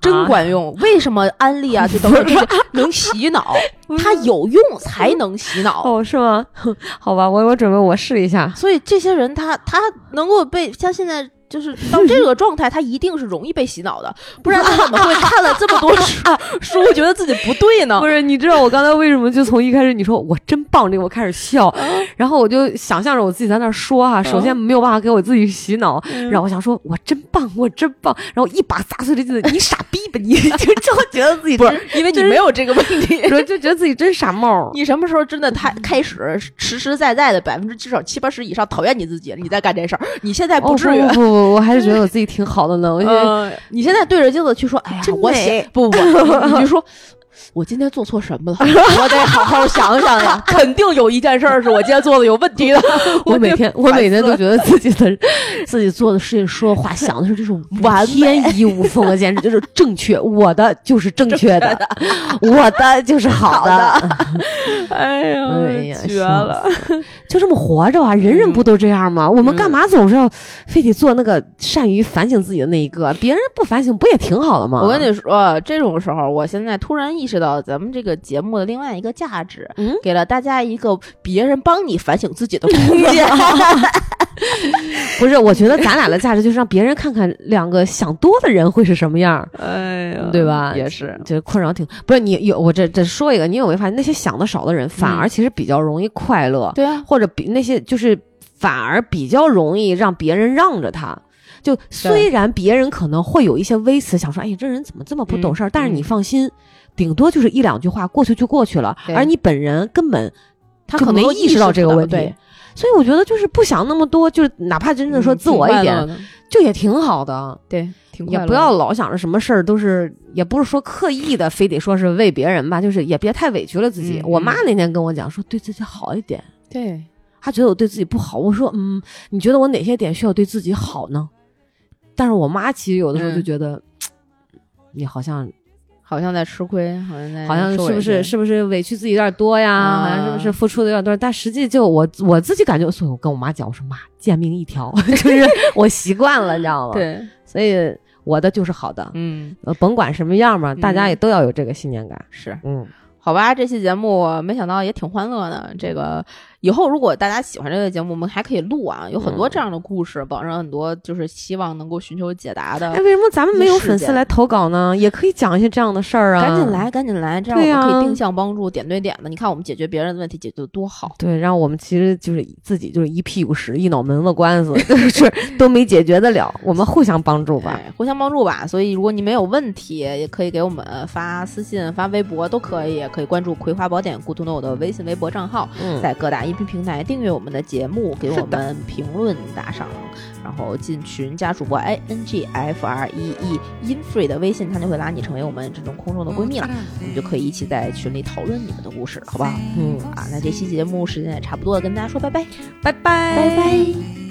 真管用，为什么安利啊？就等于这些 (laughs) 能洗脑，它有用才能洗脑。哦，是吗？好吧，我我准备我试一下。所以这些人他他能够被像现在就是到这个状态，他一定是容易被洗脑的，不然他怎么会看了这么多书，(laughs) 书觉得自己不对呢？不是，你知道我刚才为什么就从一开始你说我真棒这个我开始笑，然后我就想象着我自己在那儿说哈、首先没有办法给我自己洗脑，然后我想说我真棒，我真棒，然后一把砸碎了镜子，你傻逼吧你，(laughs) 就就觉得自己 (laughs) 不是，因为你没有这个问题。说就觉得自己真傻帽。你什么时候真的太开始实实在在的百分之至少七八十以上讨厌你自己？你在干这事儿，你现在不至于。不不不，我还是觉得我自己挺好的呢。我觉得呃，你现在对着镜子去说，哎呀，真我美写不不，你你就说。我今天做错什么了？(laughs) 我得好好想想呀。肯定有一件事儿是我今天做的有问题的。(laughs) 我每天我每天都觉得自己的自己做的事情、说的话、想的是这种完美天衣无缝的，简直就是正确。我的就是正确的，我的就是好的。哎呀哎呀绝了！就这么活着啊！人人不都这样吗？我们干嘛总是要非得做那个善于反省自己的那一个？别人不反省不也挺好的吗？我跟你说，这种时候，我现在突然意识到咱们这个节目的另外一个价值，嗯给了大家一个别人帮你反省自己的空 (laughs) 间。(laughs) (laughs) 不是，我觉得咱俩的价值就是让别人看看两个想多的人会是什么样。哎呀对吧也是，这困扰挺不是你有我这这说一个，你有没有发现那些想的少的人反而其实比较容易快乐，对啊，或者比那些就是反而比较容易让别人让着他。就虽然别人可能会有一些微词，想说，哎呀，这人怎么这么不懂事儿？嗯但是你放心，顶多就是一两句话过去就过去了，而你本人根本他可能没意识到这个问题。所以我觉得就是不想那么多，就是哪怕真的说嗯自我一点，就也挺好的。对，挺也不要老想着什么事儿都是，也不是说刻意的，非得说是为别人吧，就是也别太委屈了自己。嗯我妈那天跟我讲说，对自己好一点。对。她觉得我对自己不好，我说嗯，你觉得我哪些点需要对自己好呢？但是我妈其实有的时候就嗯觉得，(tsk) 你好像好像在吃亏，好像在好像是不是是不是委屈自己有点多呀？啊好像是不是付出的有点多？但实际就我我自己感觉，所以我跟我妈讲，我说妈，贱命一条，(laughs) 就是我习惯了，你知道吗？，对，所以我的就是好的。嗯，呃，甭管什么样嘛，大家嗯也都要有这个信念感。是嗯，好吧，这期节目没想到也挺欢乐的。这个以后如果大家喜欢这个节目，我们还可以录啊，有很多这样的故事，网上很多就是希望能够寻求解答的哎，。为什么咱们没有粉丝来投稿呢？也可以讲一些这样的事儿啊。赶紧来，赶紧来，这样我们可以定向帮助，点对点的。你看我们解决别人的问题解决的多好。对，让我们其实就是自己就是一屁股屎一脑门子官司，(laughs) 就是都没解决得了，我们互相帮助吧。哎，互相帮助吧。所以如果你没有问题，也可以给我们发私信、发微博都可以，也可以关注《葵花宝典》Good to Know 的微信、微博账号，嗯，在各大音频平台订阅我们的节目，给我们评论打赏，然后进群加主播 i n g f r e e infree 的微信，他就会拉你成为我们这种空中的闺蜜了，我们就可以一起在群里讨论你们的故事，好不好？嗯，啊，那这期节目时间也差不多了，跟大家说拜拜，拜拜，拜拜。